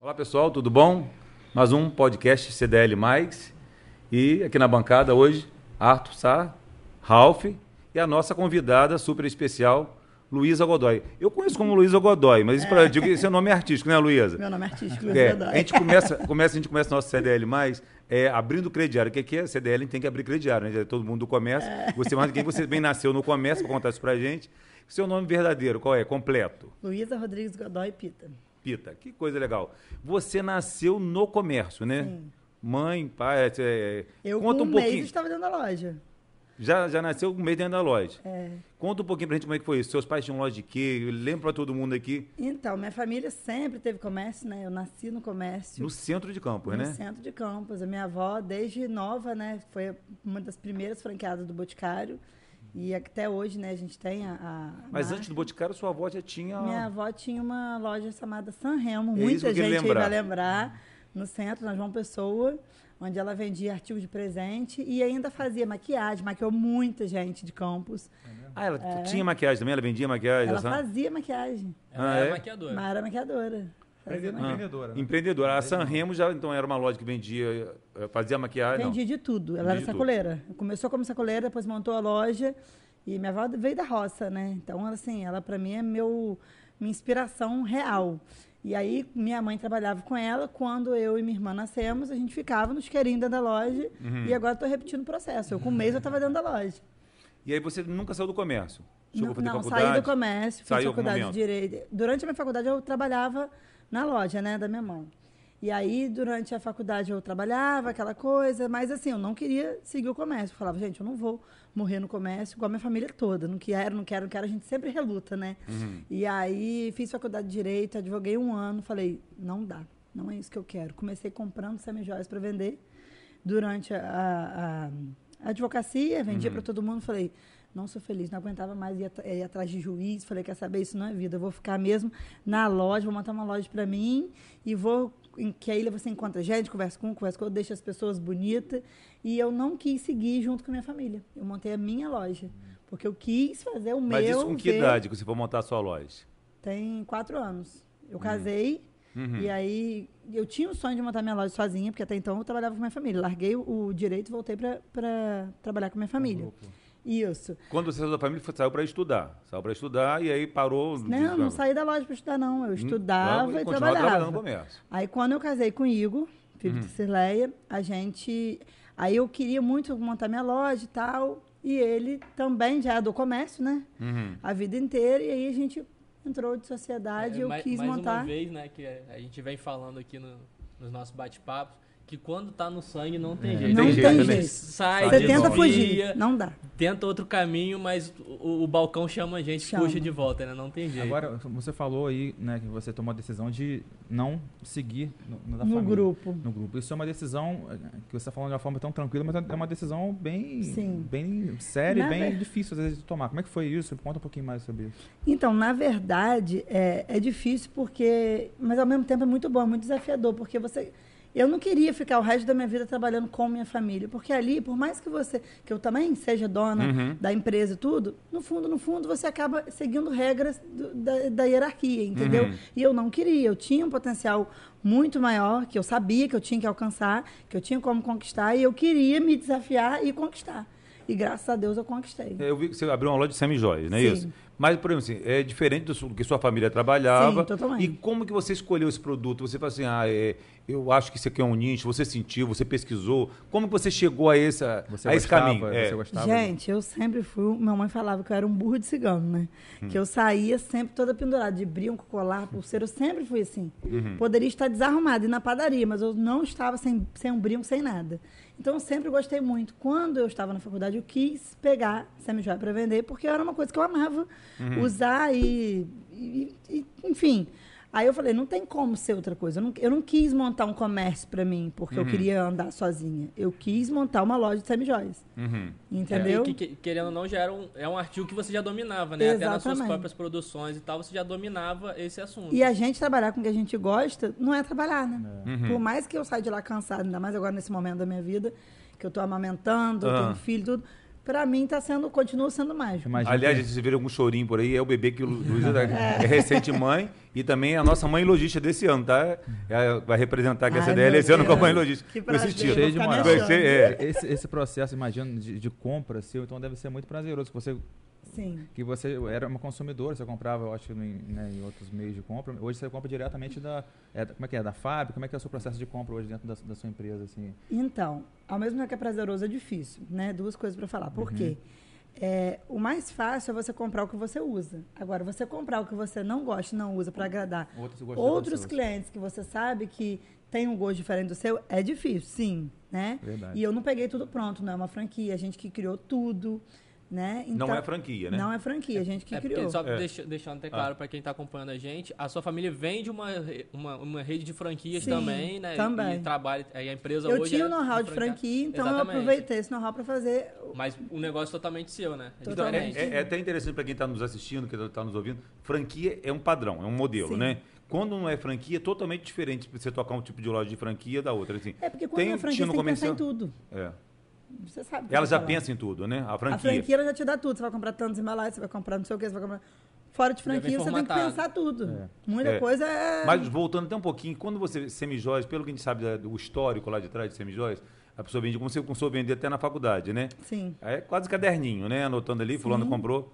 Olá pessoal, tudo bom? Mais um podcast CDL Mais e aqui na bancada hoje Arthur Sá, Ralph e a nossa convidada super especial Luísa Godoy. Eu conheço como Luísa Godoy, mas isso para digo que esse é nome artístico, né, Luísa? Meu nome é artístico, Luísa É, Godoy. a gente começa, começa, a gente começa nosso CDL mais é, abrindo crediário. O que, que é? CDL tem que abrir crediário, né? Todo mundo do comércio. Você mais do que você bem nasceu no comércio, para contar isso pra gente. Seu nome verdadeiro, qual é? Completo. Luísa Rodrigues Godoy Pita. Pita, que coisa legal. Você nasceu no comércio, né? Sim. Mãe, pai, é, Eu conta com um um pouquinho. mês estava dentro da loja. Já, já nasceu com um mês dentro da loja. É. Conta um pouquinho pra gente como é que foi isso. Seus pais tinham loja de quê? Lembra pra todo mundo aqui. Então, minha família sempre teve comércio, né? Eu nasci no comércio. No centro de Campos, no né? centro de Campos. A minha avó, desde nova, né? Foi uma das primeiras franqueadas do Boticário. E até hoje, né? A gente tem a... a Mas marca. antes do Boticário, sua avó já tinha... Minha avó tinha uma loja chamada San Remo. É Muita gente aí lembrar. vai lembrar. No centro, na João Pessoa. Onde ela vendia artigos de presente. E ainda fazia maquiagem. Maquiou muita gente de Campos. Ah, ela tinha maquiagem também? Ela vendia maquiagem? Ela essa- fazia maquiagem. Ela Ah, é, é? maquiadora. Mas era maquiadora. Fazia Ah, Empreendedora. né? Empreendedora. A San Remo já então era uma loja que vendia, eh, fazia maquiagem, não. Vendia de tudo. Ela Vendia era de tudo. sacoleira. Começou como sacoleira, depois montou a loja. E minha avó veio da roça, né? Então, assim, ela para mim é meu, minha inspiração real. E aí, minha mãe trabalhava com ela. Quando eu e minha irmã nascemos, a gente ficava nos querinhos dentro da loja. Uhum. E agora estou repetindo o processo. Eu, com um mês, eu estava dentro da loja. E aí você nunca saiu do comércio? Chegou Não, não saí do comércio, fiz faculdade de direito. Durante a minha faculdade eu trabalhava na loja, né, da minha mãe. E aí, durante a faculdade eu trabalhava, aquela coisa, mas assim, eu não queria seguir o comércio. Eu falava, gente, eu não vou morrer no comércio igual a minha família toda. Não quero, não quero, não quero, a gente sempre reluta, né? Uhum. E aí, fiz faculdade de direito, advoguei um ano, falei, não dá, não é isso que eu quero. Comecei comprando semi-joias para vender durante a, a- a advocacia, vendia para todo mundo, falei, não sou feliz, não aguentava mais ir, ir atrás de juiz, falei, quer saber, isso não é vida, eu vou ficar mesmo na loja, vou montar uma loja para mim e vou, que aí você encontra gente, conversa com conversa com deixa as pessoas bonitas, e eu não quis seguir junto com a minha família, eu montei a minha loja, porque eu quis fazer o Mas meu... isso com que ver- idade que você foi montar a sua loja? Tem quatro anos. Eu casei, Uhum. e aí eu tinha o sonho de montar minha loja sozinha, porque até então eu trabalhava com minha família. Larguei o, direito e voltei para trabalhar com minha família. Isso. Quando você saiu da família, saiu para estudar. Saiu para estudar e aí parou... Não, não saí da loja para estudar, não. Eu estudava e trabalhando no trabalhava. comércio. Aí quando eu casei com o Igor, filho Uhum. de Cirleia, a gente. Aí eu queria muito montar minha loja e tal. E ele também já é do comércio, né? Uhum. A vida inteira. E aí a gente entrou de sociedade, É, eu mais, quis mais montar. uma vez, né, que a gente vem falando aqui no- nos nossos bate-papos, que quando tá no sangue não tem jeito. Não tem jeito, né? jeito. Sai, Você de tenta fugir, não dá. Tenta outro caminho, mas o, o balcão chama a gente, Chama. puxa de volta, né? Não tem jeito. Agora, você falou aí, né, que você tomou a decisão de não seguir no, no, da No família, grupo. No grupo. Isso é uma decisão que você está falando de uma forma tão tranquila, mas é uma decisão bem, Sim. bem séria Na e bem ver- difícil às vezes de tomar. Como é que foi isso? Conta um pouquinho mais sobre isso. Então, na verdade, é, é difícil porque. Mas ao mesmo tempo é muito bom, é muito desafiador, porque você. Eu não queria ficar o resto da minha vida trabalhando com minha família, porque ali, por mais que você, que eu também seja dona Uhum. da empresa e tudo, no fundo, no fundo, você acaba seguindo regras do- da, da hierarquia, entendeu? Uhum. E eu não queria, eu tinha um potencial muito maior, que eu sabia que eu tinha que alcançar, que eu tinha como conquistar, e eu queria me desafiar e conquistar. E graças a Deus eu conquistei. Eu vi que você abriu uma loja de semi-joias, não é Sim. isso? Mas, por exemplo, assim, é diferente do que sua família trabalhava. Sim, totalmente. E como que você escolheu esse produto? Você fala assim, ah, é, eu acho que isso aqui é um nicho, você sentiu, você pesquisou. Como que você chegou a esse, a Você esse gostava, caminho? É. Você gostava? Gente, eu sempre fui. Minha mãe falava que eu era um burro de cigano, né? Hum. Que eu saía sempre toda pendurada, de brinco, colar, pulseira. Eu sempre fui assim. Uhum. Poderia estar desarrumada e na padaria, mas eu não estava sem, sem um brinco, sem nada. Então eu sempre gostei muito. Quando eu estava na faculdade, eu quis pegar semi-joia para vender, porque era uma coisa que eu amava Uhum. usar e, e- e- Enfim. Aí eu falei, não tem como ser outra coisa. Eu não, eu não quis montar um comércio para mim, porque Uhum. eu queria andar sozinha. Eu quis montar uma loja de semi-joias. Uhum. Entendeu? É, que- que- querendo ou não, já era um, é um artigo que você já dominava, né? Até nas suas Exatamente. próprias produções e tal, você já dominava esse assunto. E a gente trabalhar com o que a gente gosta não é trabalhar, né? Uhum. Por mais que eu saia de lá cansada, ainda mais agora nesse momento da minha vida, que eu tô amamentando, eu Ah. tenho filho, tudo. Pra mim tá sendo, continua sendo mágico. Imagina Aliás, que- se vê algum chorinho por aí, é o bebê que o Lu- Luísa é. recente mãe e também é a nossa mãe logística desse ano, tá? É, vai representar aqui a Ai, CDL meu esse ano com a mãe logística. Que esse prazer. Cheio de moral. Ser, é. Esse, esse processo, imagino, de, de compra seu, então deve ser muito prazeroso. Que você, Sim. que você era uma consumidora, você comprava, eu acho, em, né, em outros meios de compra. Hoje você compra diretamente da. é, como é que é? Da fábrica? Como é que é o seu processo de compra hoje dentro da, da sua empresa? Assim? Então, ao mesmo tempo que é prazeroso, é difícil, né? Duas coisas para falar. Por quê? É, o mais fácil é você comprar o que você usa. Agora, você comprar o que você não gosta e não usa para agradar Outros outros clientes que você sabe que tem um gosto diferente do seu, é difícil, sim, né? Verdade. E eu não peguei tudo pronto, não é uma franquia, a gente que criou tudo, né? Não é franquia, né? Não é franquia, a gente que É criou. só É. deixa- deixando até claro pra quem tá acompanhando a gente, a sua família vem de uma, uma, uma rede de franquias Sim, também, né? também. E trabalha, aí a empresa Eu hoje tinha é o know-how de franquia- franquia, então eu Exatamente. aproveitei esse know-how para fazer. Mas o negócio é totalmente seu, né? É Então, diferente. é, é- é até interessante para quem está nos assistindo, que está nos ouvindo. Franquia é um padrão, é um modelo, Sim. né? Quando não é franquia, é totalmente diferente você tocar um tipo de loja de franquia da outra. Assim. É porque quando Tem- é franquia, você tem que pensar em tudo. É. Você sabe. Ela já pensa em tudo, né? A franquia. A franquia ela já te dá tudo. Você vai comprar tantos embalagens, você vai comprar não sei o que, você vai comprar. Fora de franquia, você tem que pensar tudo. É. Muita É. coisa é. Mas voltando até um pouquinho, quando você, semijóias, pelo que a gente sabe do histórico lá de trás de semijóias, a pessoa vende como você começou a vender até na faculdade, né? Sim. Aí É quase caderninho, né? Anotando ali, fulano Sim. comprou.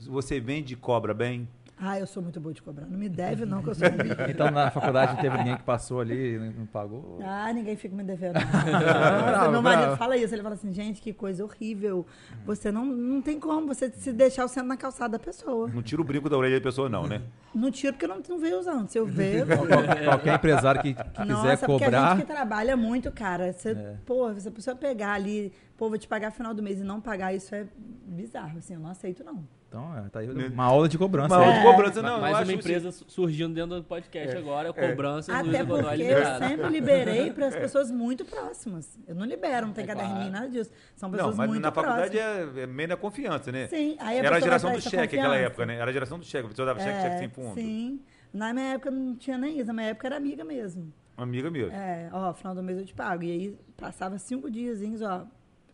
Você vende e cobra bem. Ah, eu sou muito boa de cobrar. Não me deve, não, que eu sou ruim. Então na faculdade não teve ninguém que passou ali e não não pagou? Ah, ninguém fica me devendo. Nossa, meu marido bravo. fala isso. Ele fala assim, gente, que coisa horrível. Você não, não tem como você se deixar o centro na calçada da pessoa. Não tira o brinco da orelha da pessoa, não, né? Não tiro porque eu não, não veio usando. Se eu ver, eu vou. Qualquer empresário que, quiser Nossa, porque a cobrar. gente que trabalha muito, cara. Você, É. Pô, se a pessoa pegar ali, pô, vou te pagar no final do mês e não pagar, isso é bizarro, assim, eu não aceito, não. Então, é, tá aí uma aula de cobrança. Uma aí. aula de cobrança, não. eu Mais acho uma assim- empresa su- surgindo dentro do podcast agora, é cobrança Até Godoy porque eu sempre liberei para as pessoas muito próximas. Eu não libero, não tem É caderninho, claro. nada disso. São Não, pessoas mas muito na faculdade próximas. é, é meio na confiança, né? Sim, aí a Era a geração do cheque naquela época, né? Era a geração do cheque. A pessoa dava cheque, cheque sem fundo. Sim. Na minha época não tinha nem isso. Na minha época era amiga mesmo. Amiga mesmo. É, ó, final do mês eu te pago. E aí passava cinco diazinhos, ó.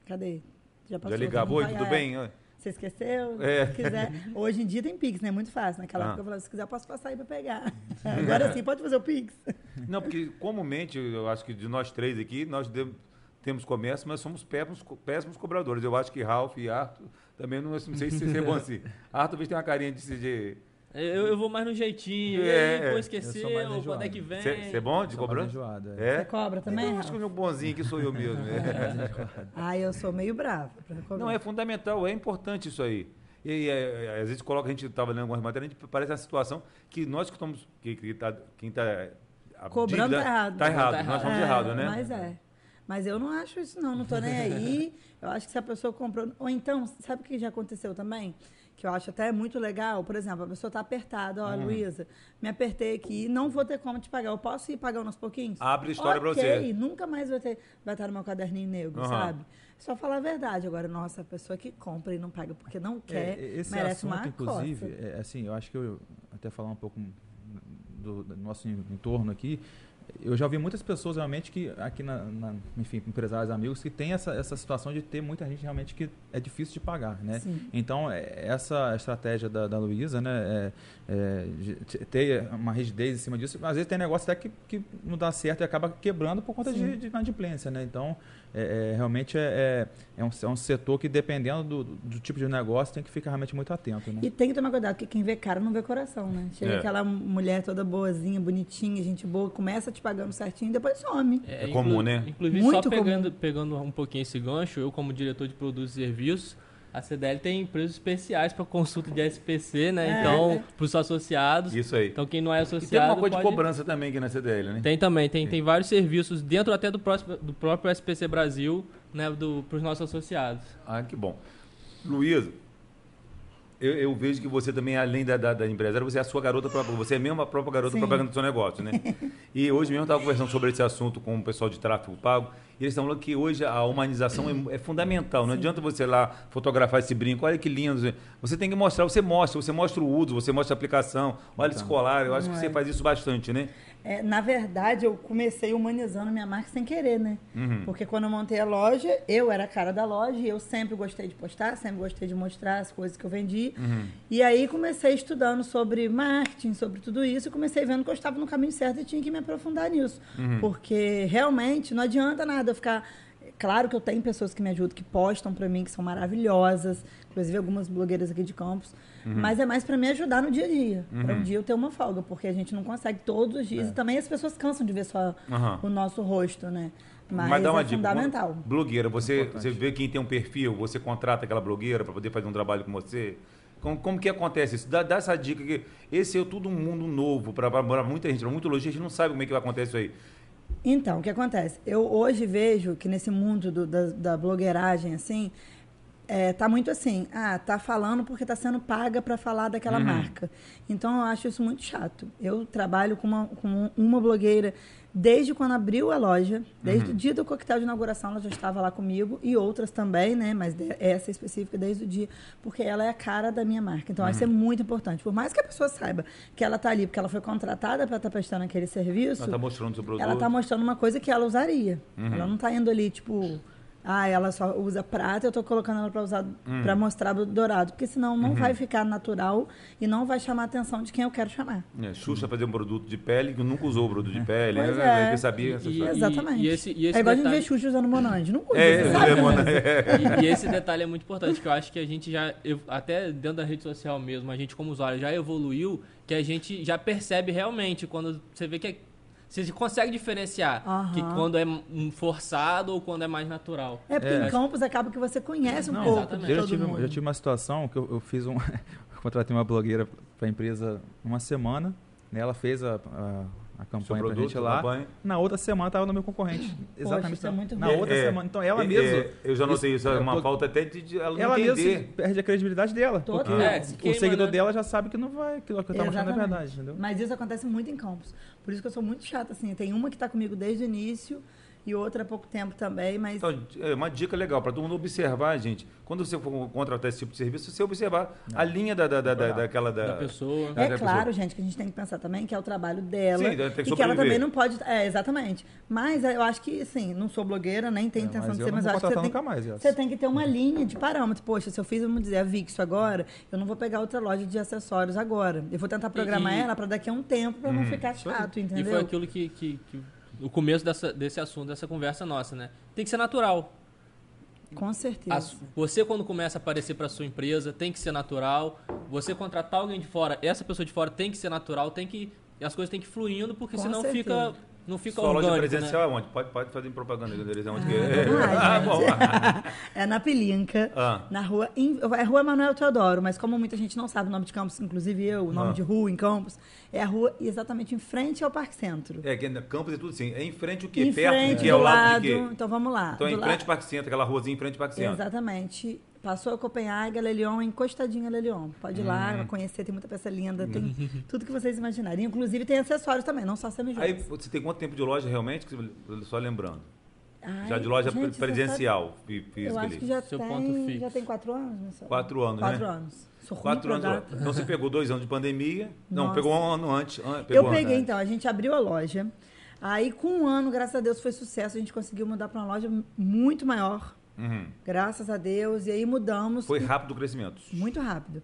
Cadê? Já passou. Já ligava, oi, não tudo bem? Você esqueceu? É. Se quiser. Hoje em dia tem Pix, né? Muito fácil. Naquela Ah. época eu falava, se quiser, eu posso passar aí pra pegar. Agora sim, pode fazer o Pix. Não, porque comumente, eu acho que de nós três aqui, nós de- temos comércio, mas somos péssimos, péssimos cobradores. Eu acho que Ralph e Arthur também não, não sei se é bom assim. Arthur talvez tem uma carinha de... de Eu, eu vou mais no jeitinho, É, e aí, é. pô, esqueceu, quando é que vem? Você é bom de cobrança? é. Você É? cobra também? Eu acho que o meu bonzinho aqui sou eu mesmo. é. Ah, eu sou meio cobrar. Não, é fundamental, é importante isso aí. E é, é, às vezes coloca, a gente estava lendo algumas matérias, a gente parece uma situação que nós que estamos, que, que tá, quem está Cobrando tá errado. Tá errado, Tá nós errado. estamos É, errados, né? Mas é. Mas eu não acho isso, não. Não tô nem aí. Eu acho que se a pessoa comprou. Ou então, sabe o que já aconteceu também? Que eu acho até muito legal. Por exemplo, a pessoa tá apertada. Hum. Ó, Luísa, me apertei aqui, não vou ter como te pagar. Eu posso ir pagando aos pouquinhos? Abre a história pra Ok, você. nunca mais vai, ter, vai estar no meu caderninho negro, Aham. sabe? Só falar a verdade. Agora, nossa, a pessoa que compra e não paga porque não quer, É, esse merece assunto, uma inclusive, é, assim, eu acho que eu até falar um pouco do, do nosso entorno aqui, eu já ouvi muitas pessoas realmente que aqui na, na- enfim, empresários, amigos que tem essa, essa situação de ter muita gente realmente que é difícil de pagar, né? Sim. Então é, essa estratégia da, da Luísa, né, é, é, de ter uma rigidez em cima disso, às vezes tem negócio até que, que não dá certo e acaba quebrando por conta de, Sim. de inadimplência, né? Então é, é, realmente é, é, é um, é um setor que dependendo do, do tipo de negócio tem que ficar realmente muito atento, né? E tem que tomar cuidado, porque quem vê cara não vê coração, né? Chega É. aquela mulher toda boazinha, bonitinha, gente boa, começa te pagando certinho e depois some. É comum, né? Inclusive, Muito só comum. pegando, pegando um pouquinho esse gancho, eu como diretor de produtos e serviços, a CDL tem preços especiais para consulta de SPC, né? É. Então, para os associados. Isso aí. Então, quem não é E associado. tem uma coisa de pode- cobrança também aqui na CDL, né? Tem também, tem, tem vários serviços dentro até do, próximo, do próprio SPC Brasil, né? Para os nossos associados. Ah, que bom. Luísa, eu, eu vejo que você também, além da, da, da empresária, você é a sua garota própria, você é mesmo a própria garota Sim. propaganda do seu negócio, né? e hoje mesmo eu estava conversando sobre esse assunto com o pessoal de tráfego pago, E eles estão falando que hoje a humanização é, é fundamental. Não adianta você lá fotografar esse brinco, olha que lindo. Você tem que mostrar, você mostra, você mostra o uso, você mostra a aplicação, olha esse colar. Eu acho que Não você é. faz isso bastante, né? É, na verdade, eu comecei humanizando minha marca sem querer, né? Uhum. Porque quando eu montei a loja, eu era a cara da loja e eu sempre gostei de postar, sempre gostei de mostrar as coisas que eu vendi. Uhum. E aí comecei estudando sobre marketing, sobre tudo isso, e comecei vendo que eu estava no caminho certo e tinha que me aprofundar nisso. Uhum. Porque realmente não adianta nada eu ficar. Claro que eu tenho pessoas que me ajudam, que postam pra mim, que são maravilhosas, inclusive algumas blogueiras aqui de Campos, Uhum. mas é mais pra me ajudar no dia a dia, Pra um dia eu ter uma folga, porque a gente não consegue todos os dias e também as pessoas cansam de ver só É. Aham. o nosso rosto, né? Mas, Mas dá uma é dica. fundamental. Quando- Blogueira, você, Importante. você vê quem tem um perfil, você contrata aquela blogueira para poder fazer um trabalho com você. Como, como que acontece isso? Dá, dá essa dica que esse é tudo um mundo novo para muita gente, para muita lojista, a gente não sabe como é que vai acontecer isso aí. Então, o que acontece? Eu hoje vejo que nesse mundo do- da, da blogueiragem, assim, é, tá muito assim, ah, tá falando porque tá sendo paga para falar daquela marca. Então, eu acho isso muito chato. Eu trabalho com uma, com uma blogueira desde quando abriu a loja, desde o dia do coquetel de inauguração, ela já estava lá comigo, e outras também, né, mas essa específica desde o dia, porque ela é a cara da minha marca. Então, isso é muito importante. Por mais que a pessoa saiba que ela tá ali porque ela foi contratada para estar prestando aquele serviço, Ela está mostrando o seu produto. ela tá mostrando uma coisa que ela usaria. Uhum. Ela não tá indo ali, tipo, ah, ela só usa prata, eu tô colocando ela para usar Uhum. para mostrar o dourado, porque senão não vai ficar natural e não vai chamar a atenção de quem eu quero chamar. É, Xuxa fazer um produto de pele que nunca usou o produto de pele. Pois né? é. Quem sabia essa E-. Exatamente. e esse- e esse é igual a gente detalhe- ver Xuxa usando Monange. Não usa, É, sabe, é, mano, E, e esse detalhe é muito importante, que eu acho que a gente já, eu- até dentro da rede social mesmo, a gente como usuário já evoluiu, que a gente já percebe realmente quando você vê que é, você consegue diferenciar Aham. que quando é forçado ou quando é mais natural. É porque É. em Campos acaba que você conhece um Não, pouco exatamente. de Eu tive, mundo. eu já tive uma situação que eu, eu fiz um. eu contratei uma blogueira para a empresa uma semana. Né, ela fez a, a, a campanha pra produto, gente lá. campanha. Na outra semana tava no meu concorrente. Exatamente. isso é muito na outra É, semana. Então ela é, mesma. é, eu já notei isso, é eu uma tô- falta até de, de ela não Ela mesma perde a credibilidade dela. Total. Porque É, se o queima, seguidor né? dela já sabe que não vai, que o que tá mostrando é Exatamente. verdade, entendeu? Mas isso acontece muito em Campos. Por isso que eu sou muito chata, assim. Tem uma que está comigo desde o início e outra há pouco tempo também, mas Então, é uma dica legal para todo mundo observar, gente. Quando você for contratar esse tipo de serviço, você observar a linha da, da, da, da- daquela da, Da pessoa. da- É da claro, pessoa. gente, que a gente tem que pensar também que é o trabalho dela. Sim, tem que e que ela sobreviver. também não pode. É, exatamente. Mas eu acho que, assim, não sou blogueira, nem tenho É, intenção de ser, não mas eu vou acho que você tem, nunca mais, você tem que ter uma linha de parâmetro. Poxa, se eu fiz, vamos dizer, a Vixo agora, eu não vou pegar outra loja de acessórios agora. Eu vou tentar programar E- ela para daqui a um tempo, para não ficar Isso aí. chato, E entendeu? foi aquilo que, que, que o começo dessa, desse assunto, dessa conversa nossa, né? Tem que ser natural. Com certeza. A su- você, quando começa a aparecer para sua empresa, tem que ser natural. Você contratar alguém de fora, essa pessoa de fora tem que ser natural, tem que. e as coisas têm que ir fluindo, porque Com senão certeza. fica. Não fica Sua loja orgânico, presencial né? é onde? Pode, pode fazer propaganda deles, é onde Ah, que é. lá, Ah, bom. É na Pilinca, Ah. na rua. É Rua Manuel Teodoro, mas como muita gente não sabe o nome de Campos, inclusive eu, o nome Ah. de rua em Campos, é a rua exatamente em frente ao Parque Centro. É, é campus e tudo assim. É em frente o quê? Em Perto frente, do Ao lado lado. de quê? Então vamos lá. Então é em frente ao Parque Centro, aquela ruazinha em frente ao Parque Centro. Exatamente. Passou a Copenhague, Lelion, encostadinha a Lelion. Pode ir lá, Hum. vai conhecer, tem muita peça linda, tem tudo que vocês imaginarem. Inclusive tem acessórios também, não só semijoias. Aí você tem quanto tempo de loja realmente? Só lembrando. Ai, Já de loja gente, presencial, fí- sabe- física Eu acho que já Seu tem, ponto fixo. já tem quatro anos, não sei. Quatro anos, Quatro né? anos. Sou Quatro anos. data. Então você pegou dois anos de pandemia. Não, Nossa. pegou um ano antes. an- Eu um peguei, antes. então, a gente abriu a loja. Aí, com um ano, graças a Deus, foi sucesso. A gente conseguiu mudar para uma loja muito maior, Uhum. graças a Deus. E aí mudamos. Foi e- rápido o crescimento. Muito rápido.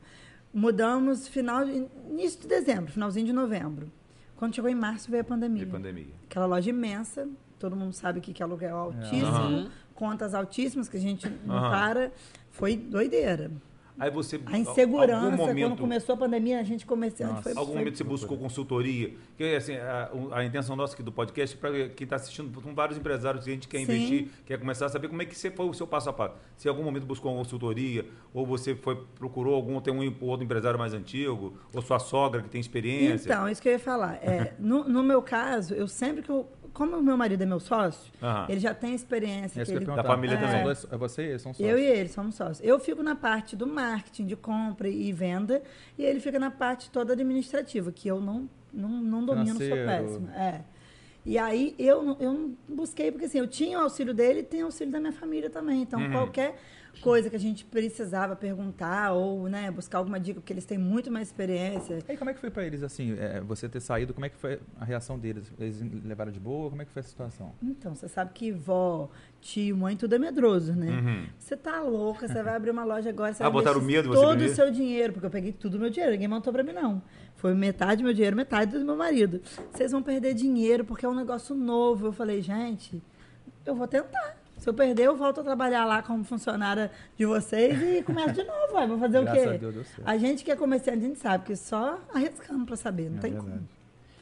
Mudamos final de, início de dezembro, finalzinho de novembro. Quando chegou em março, veio a pandemia. De pandemia. Aquela loja imensa, todo mundo sabe que, que aluguel altíssimo, Aham. contas altíssimas, que a gente não Aham. para. Foi doideira. Aí você. A insegurança, algum momento, quando começou a pandemia, a gente começou. Nossa. Foi, Algum foi- momento você buscou consultoria? Que assim, a, a intenção nossa aqui do podcast, para quem está assistindo, com vários empresários que a gente quer Sim. investir, quer começar a saber como é que você foi o seu passo a passo. Se em algum momento buscou uma consultoria, ou você foi procurou algum, tem um outro empresário mais antigo, ou sua sogra que tem experiência. Então, isso que eu ia falar. É, no, no meu caso, eu sempre que eu. Como o meu marido é meu sócio, Aham. ele já tem experiência. Esse que ele Da família São também. dois- É você e eles são sócios. Eu e ele somos sócios. Eu fico na parte do marketing, de compra e venda, e ele fica na parte toda administrativa, que eu não, não, não domino, sou péssima. É. E aí eu, não- eu não busquei, porque assim, eu tinha o auxílio dele e tem o auxílio da minha família também. Então, Uhum. qualquer coisa que a gente precisava perguntar ou né, buscar alguma dica, porque eles têm muito mais experiência. E como é que foi pra eles, assim, é, você ter saído, como é que foi a reação deles? Eles levaram de boa? Como é que foi a situação? Então, você sabe que vó, tio, mãe, tudo é medroso, né? Uhum. Você tá louca, você vai abrir uma loja agora, você Ah, vai botaram medo todo o seu dinheiro, porque eu peguei tudo o meu dinheiro, ninguém montou pra mim, não. Foi metade do meu dinheiro, metade do meu marido. Vocês vão perder dinheiro porque é um negócio novo. Eu falei, gente, eu vou tentar. Se eu perder, eu volto a trabalhar lá como funcionária de vocês e começo de novo. Ué, vou fazer Graças o quê? a Deus deu certo. A gente que é comerciante, a gente sabe que só arriscando pra saber, não É tem verdade. como.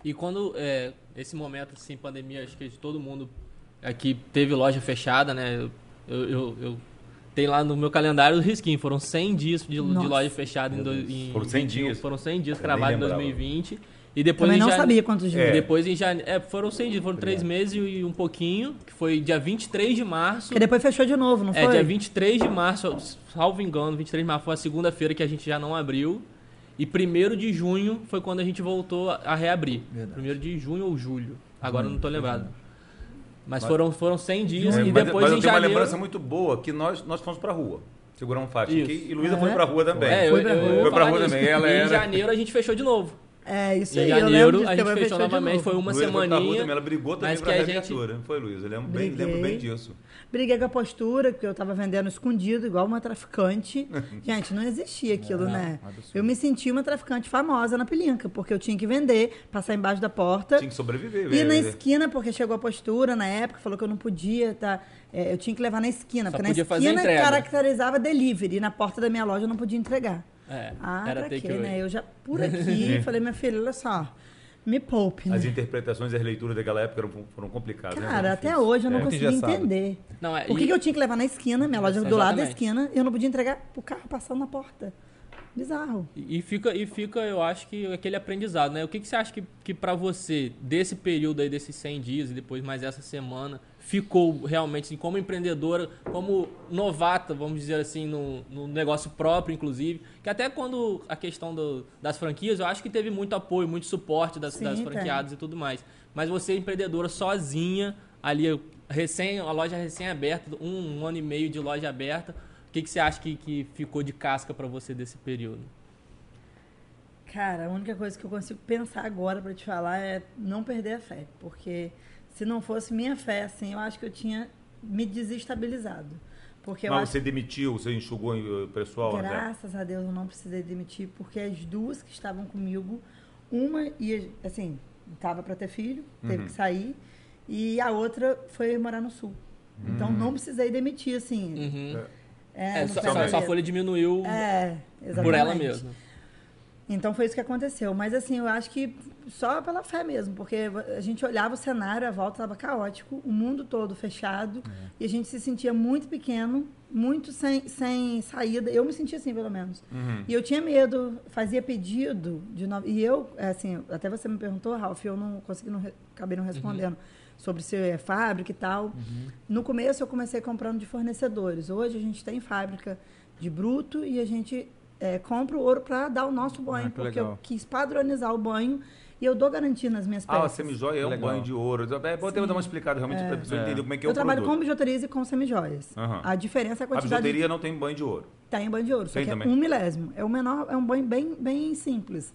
E quando é, esse momento, assim, pandemia, acho que de todo mundo aqui teve loja fechada, né? Eu, eu, eu tenho lá no meu calendário o risquinho, foram 100 dias de, de loja fechada em, do, em Foram 100 21, dias? Foram 100 dias cravados em nem lembrava. 2020. E depois Também em não jane- sabia quantos dias. É. Depois em janeiro. É, foram 100 dias, foram 3 meses e um pouquinho, que foi dia 23 de março. Porque depois fechou de novo, não É, foi? dia 23 de março, salvo engano, 23 de março foi a segunda-feira que a gente já não abriu. E 1 de junho foi quando a gente voltou a reabrir. Verdade. 1 de junho ou julho. Agora eu não tô Junho, lembrado. junho. Mas foram, foram 100 dias É, e mas, depois mas eu em tenho uma janeiro... lembrança muito boa que nós, nós fomos pra rua. Segurar um faixa Isso. e Luísa Ah, foi é? pra rua também. É, eu, Foi eu, pra eu rua. Foi pra rua disso. também, ela E era- em janeiro a gente fechou de novo. É, isso Em aí. eu lembro janeiro disso, a que gente fechou novamente, foi uma Luísa foi pra rua semaninha. também, ela brigou também mas pra que a gente- foi, Luísa? Eu lembro bem, lembro bem disso. Briguei com a postura, porque eu tava vendendo escondido, igual uma traficante. Gente, não existia aquilo, né? absurdo. Eu me senti uma traficante famosa na pelinca, porque eu tinha que vender, passar embaixo da porta. Tinha que sobreviver. E na esquina, porque chegou a postura na época, falou que eu não podia, tá? é, eu tinha que levar na esquina, Só porque na esquina caracterizava delivery, e na porta da minha loja eu não podia entregar. É, Ah, era pra take quê, away. né? Eu já, por aqui, falei, minha filha, olha só, me poupe, né? As interpretações e as leituras daquela época eram, foram complicadas. né? Cara, Foram até hoje eu não É consegui entender. Não, é, Por que, e- que eu tinha que levar na esquina, minha loja do lado da esquina, e eu não podia entregar o carro passando na porta? Bizarro. E e fica, e fica, eu acho que aquele aprendizado, né? O que, que você acha que, que para você, desse período aí, desses 100 dias e depois mais essa semana, ficou realmente, assim, como empreendedora, como novata, vamos dizer assim, no, no negócio próprio, inclusive? Que até quando a questão do- das franquias, eu acho que teve muito apoio, muito suporte das, Sim, das franqueadas e tudo mais. Mas você, empreendedora, sozinha, ali, recém, a loja recém-aberta, um, um ano e meio de loja aberta, o que, que você acha que, que ficou de casca para você desse período? Cara, a única coisa que eu consigo pensar agora pra te falar é não perder a fé. Porque se não fosse minha fé, assim, eu acho que eu tinha me desestabilizado. Porque eu Mas acho você demitiu, você enxugou o pessoal? né? Graças a Deus eu não precisei demitir, porque as duas que estavam comigo, uma ia, assim, tava para ter filho, teve Uhum. que sair, e a outra foi morar no sul. Então não precisei demitir, assim. Uhum. É, É, só, só- letra. folha diminuiu É, por ela mesma. Então foi isso que aconteceu. Mas assim, eu acho que só pela fé mesmo, porque a gente olhava o cenário, a volta estava caótico, o mundo todo fechado, e a gente se sentia muito pequeno, muito sem, sem saída. Eu me sentia assim, pelo menos. Uhum. E eu tinha medo, fazia pedido de. E eu, é, assim, até você me perguntou, Ralf, eu não consegui, não, acabei não respondendo sobre se é fábrica e tal. No começo eu comecei comprando de fornecedores. Hoje a gente tem fábrica de bruto e a gente é, compra o ouro para dar o nosso banho, Ah, que porque legal. eu quis padronizar o banho e eu dou garantia nas minhas Ah, a peças. semijóia é um Legal. banho de ouro. É até dar uma explicada realmente para a pessoa É. entender como é que é eu o trabalho com bijuterias e com semijoias. Aham. A diferença é a A quantidade de bijuteria não tem banho de ouro. Tem banho de ouro, só Tem que também. é um milésimo. É o menor, é um banho bem, bem simples.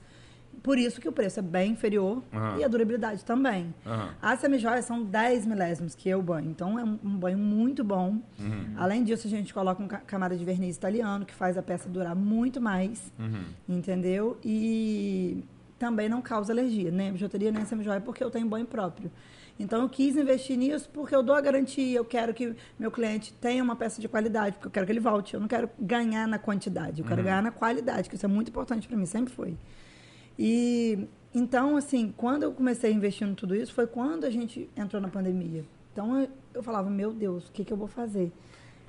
Por isso que o preço é bem inferior Aham. e a durabilidade também. Aham. As semijoias são 10 milésimos que eu banho. Então é um, um banho muito bom. Uhum. Além disso, a gente coloca uma camada de verniz italiano que faz a peça durar muito mais. Uhum. Entendeu? E também não causa alergia, nem a bijuteria, nem a semijoia, porque eu tenho banho próprio. Então eu quis investir nisso porque eu dou a garantia, eu quero que meu cliente tenha uma peça de qualidade, porque eu quero que ele volte. Eu não quero ganhar na quantidade, eu quero ganhar na qualidade, que isso é muito importante para mim, sempre foi. E então, assim, quando eu comecei a investir em tudo isso, foi quando a gente entrou na pandemia. Então eu, eu falava, meu Deus, o que, que eu vou fazer?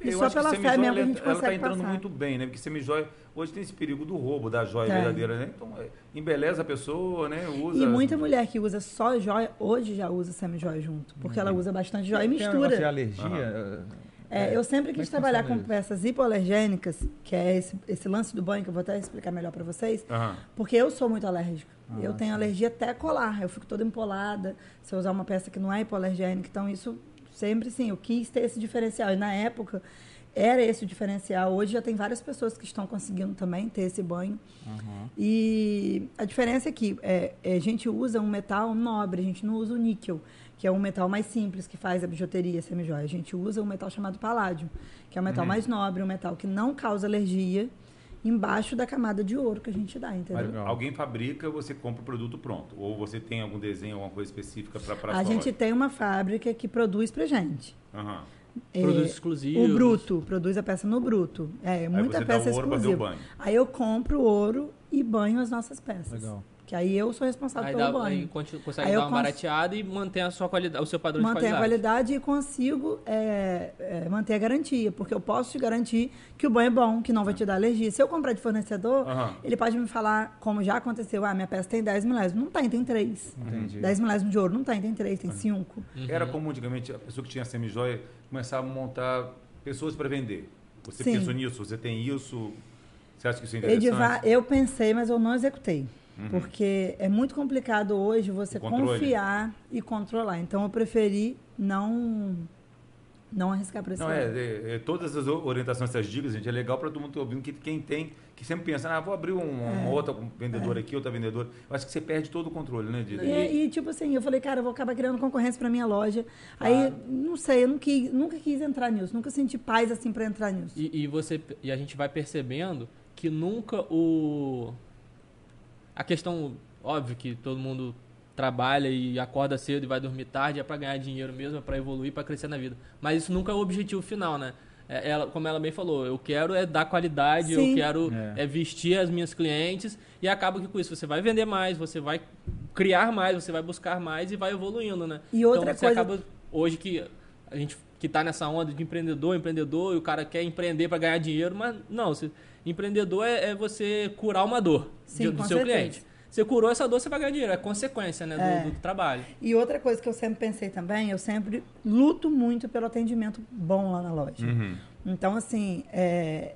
E Eu só acho que pela fé mesmo que a ela, gente ela tá consegue entrando passar. muito bem, né? Porque semijóia, hoje tem esse perigo do roubo da joia Tem. verdadeira, né? Então, é, embeleza a pessoa, né? Usa. E muita mulher que usa só joia, hoje já usa semi-joia junto. Porque ela usa bastante joia e Tem mistura. alergia. Aham. eh, É, eu sempre é quis que trabalhar com peças hipoalergênicas, que é esse, esse lance do banho, que eu vou até explicar melhor para vocês, Aham. porque eu sou muito alérgica. Ah, eu tenho sim. alergia até colar, eu fico toda empolada se eu usar uma peça que não é hipoalergênica. Então, isso sempre, sim, eu quis ter esse diferencial. E na época, era esse o diferencial. Hoje já tem várias pessoas que estão conseguindo também ter esse banho. Aham. E a diferença é que é, é, a gente usa um metal nobre, a gente não usa o níquel, que é um metal mais simples que faz a bijuteria semijóia. A gente usa um metal chamado paládio, que é um metal Uhum. mais nobre, um metal que não causa alergia, embaixo da camada de ouro que a gente dá, entendeu? Mas alguém fabrica, você compra o produto pronto. Ou você tem algum desenho, alguma coisa específica para a gente tem uma fábrica que produz pra gente. Aham. É, Produtos exclusivos. O bruto, produz a peça no bruto. É, Aí muita peça o ouro para fazer o exclusiva. banho. Aí eu compro ouro e banho as nossas peças. Legal. Que aí eu sou responsável Aí, pelo dá, banho. aí consegue Aí eu dar uma cons- barateada e manter a sua qualidade, o seu padrão manter de a qualidade. qualidade e consigo é, é, manter a garantia, porque eu posso te garantir que o banho é bom, que não vai te dar alergia. Se eu comprar de fornecedor, Aham. ele pode me falar, como já aconteceu, ah, minha peça tem 10 milésimos. Não tem, tem 3. Entendi. 10 milésimos de ouro, não tem, tem 3, tem 5. Era comum antigamente a pessoa que tinha semijóia começava a montar pessoas para vender. Você Sim. pensou nisso? Você tem isso? Você acha que isso é interessante? Edivar, eu pensei, mas eu não executei. Uhum. Porque é muito complicado hoje você confiar e controlar. Então eu preferi não não arriscar para esse Não, lado. é, é, é, todas as orientações, essas dicas, gente, é legal para todo mundo que ouvindo, que quem tem, que sempre pensa, ah, vou abrir um, uma outra vendedora aqui, outra vendedora. Eu acho que você perde todo o controle, né, Dida? E, e, tipo assim, eu falei, cara, eu vou acabar criando concorrência pra minha loja. Aí, não sei, eu não quis- nunca quis entrar nisso, nunca senti paz assim pra entrar nisso. E, e você e a gente vai percebendo que nunca o a questão óbvio que todo mundo trabalha e acorda cedo e vai dormir tarde é para ganhar dinheiro mesmo, é para evoluir, para crescer na vida. Mas isso nunca é o objetivo final, né? É, ela, como ela bem falou, eu quero é dar qualidade, Sim. eu quero É. é. vestir as minhas clientes e acaba que com isso você vai vender mais, você vai criar mais, você vai buscar mais e vai evoluindo, né? E outra então, você coisa- acaba hoje que a gente que tá nessa onda de empreendedor, empreendedor, e o cara quer empreender para ganhar dinheiro, mas não, você, empreendedor é, é você curar uma dor Sim, de- do seu certeza. cliente. Você curou essa dor, você vai ganhar dinheiro, é consequência, né, do- É. do, trabalho. E outra coisa que eu sempre pensei também, eu sempre luto muito pelo atendimento bom lá na loja. Uhum. Então, assim, é,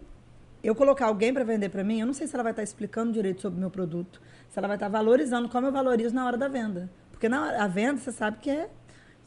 eu colocar alguém para vender para mim, eu não sei se ela vai estar explicando direito sobre o meu produto, se ela vai estar valorizando como eu valorizo na hora da venda. Porque na hora, a venda, você sabe que é.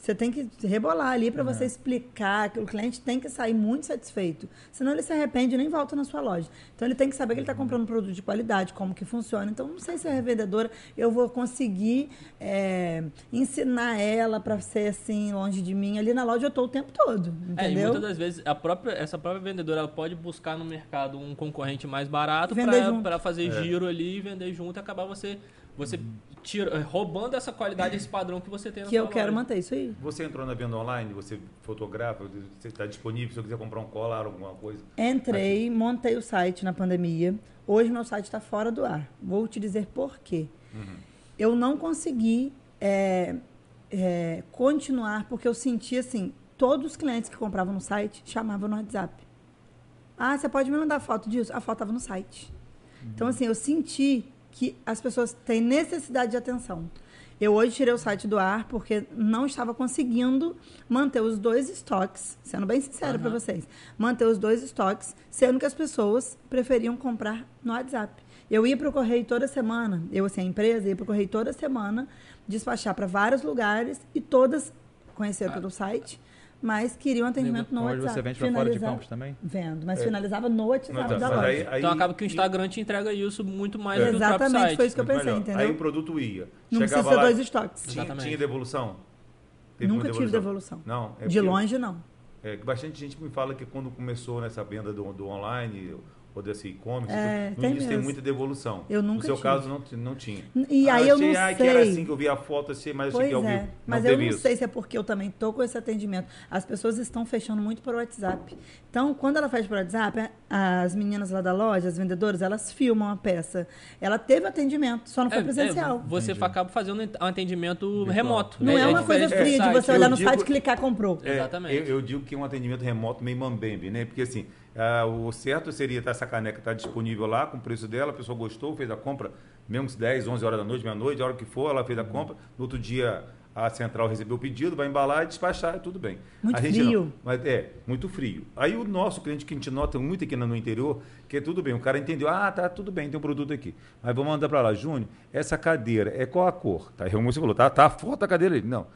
Você tem que rebolar ali para você explicar que o cliente tem que sair muito satisfeito. Senão ele se arrepende e nem volta na sua loja. Então ele tem que saber que ele está comprando um produto de qualidade, como que funciona. Então, não sei se a revendedora eu vou conseguir é, ensinar ela para ser assim, longe de mim. Ali na loja eu estou o tempo todo. É, e Entendeu? muitas das vezes a própria, essa própria vendedora ela pode buscar no mercado um concorrente mais barato para fazer É. giro ali, vender junto e acabar você, você tira, roubando essa qualidade, esse padrão que você tem na que eu sua quero loja. manter isso aí. Você entrou na venda online, você fotografa, você está disponível se eu quiser comprar um colar, alguma coisa. Entrei, montei o site na pandemia. Hoje meu site está fora do ar. Vou te dizer por quê. Eu não consegui é, é, continuar porque eu senti assim, todos os clientes que compravam no site chamavam no WhatsApp. Ah, você pode me mandar foto disso? A foto estava no site. Então, assim, eu senti que as pessoas têm necessidade de atenção. Eu hoje tirei o site do ar porque não estava conseguindo manter os dois estoques, sendo bem sincero para vocês, manter os dois estoques, sendo que as pessoas preferiam comprar no WhatsApp. Eu ia para o correio toda semana, eu assim, a empresa ia para o correio toda semana, despachar para vários lugares e todas conheceram pelo site, mas queriam atendimento no Hoje WhatsApp. você vende para fora de Campos também? Vendo, mas finalizava no WhatsApp Não, da loja. aí- aí- Então acaba que o Instagram te entrega isso muito mais do que o Exatamente, foi isso que eu pensei, melhor. entendeu? Aí o produto ia. Não Chegava precisa ser lá, dois estoques. Tinha, Exatamente. tinha devolução? Teve Nunca uma tive devolução. Não? é De longe, não. É, bastante gente me fala que quando começou nessa venda do, do online ou desse e-commerce, É, no tem início tem muita devolução. Eu No nunca seu tive. caso, não, não tinha. E aí eu achei, não ah, que era sei. assim que eu vi a foto, assim, mas achei Pois que ao é, mas não eu não isso. sei se é porque eu também tô com esse atendimento. As pessoas estão fechando muito por WhatsApp. Então, quando ela fecha por WhatsApp, as meninas lá da loja, as vendedoras, elas filmam a peça. Ela teve atendimento, só não foi É, presencial. é, você Entendi. acaba fazendo um atendimento remoto. não né? é, uma coisa fria de você Eu olhar no digo- site, clicar, comprou. É, Exatamente. Eu, eu digo que é um atendimento remoto meio mambembe, né? Porque assim, ah, o certo seria estar essa caneca estar disponível lá com o preço dela, a pessoa gostou, fez a compra, mesmo se 10, 11 horas da noite, meia-noite, a hora que for, ela fez a compra. No outro dia, a central receber o pedido, vai embalar e despachar, tudo bem. Muito frio. Não, mas é, muito frio. Aí o nosso cliente que a gente nota muito aqui no interior, que é tudo bem, o cara entendeu, ah, tá, tudo bem, tem um produto aqui. Mas vamos mandar para lá, Júnior, essa cadeira, é qual a cor? Tá, como você falou, tá, tá a foto da cadeira ali. Não.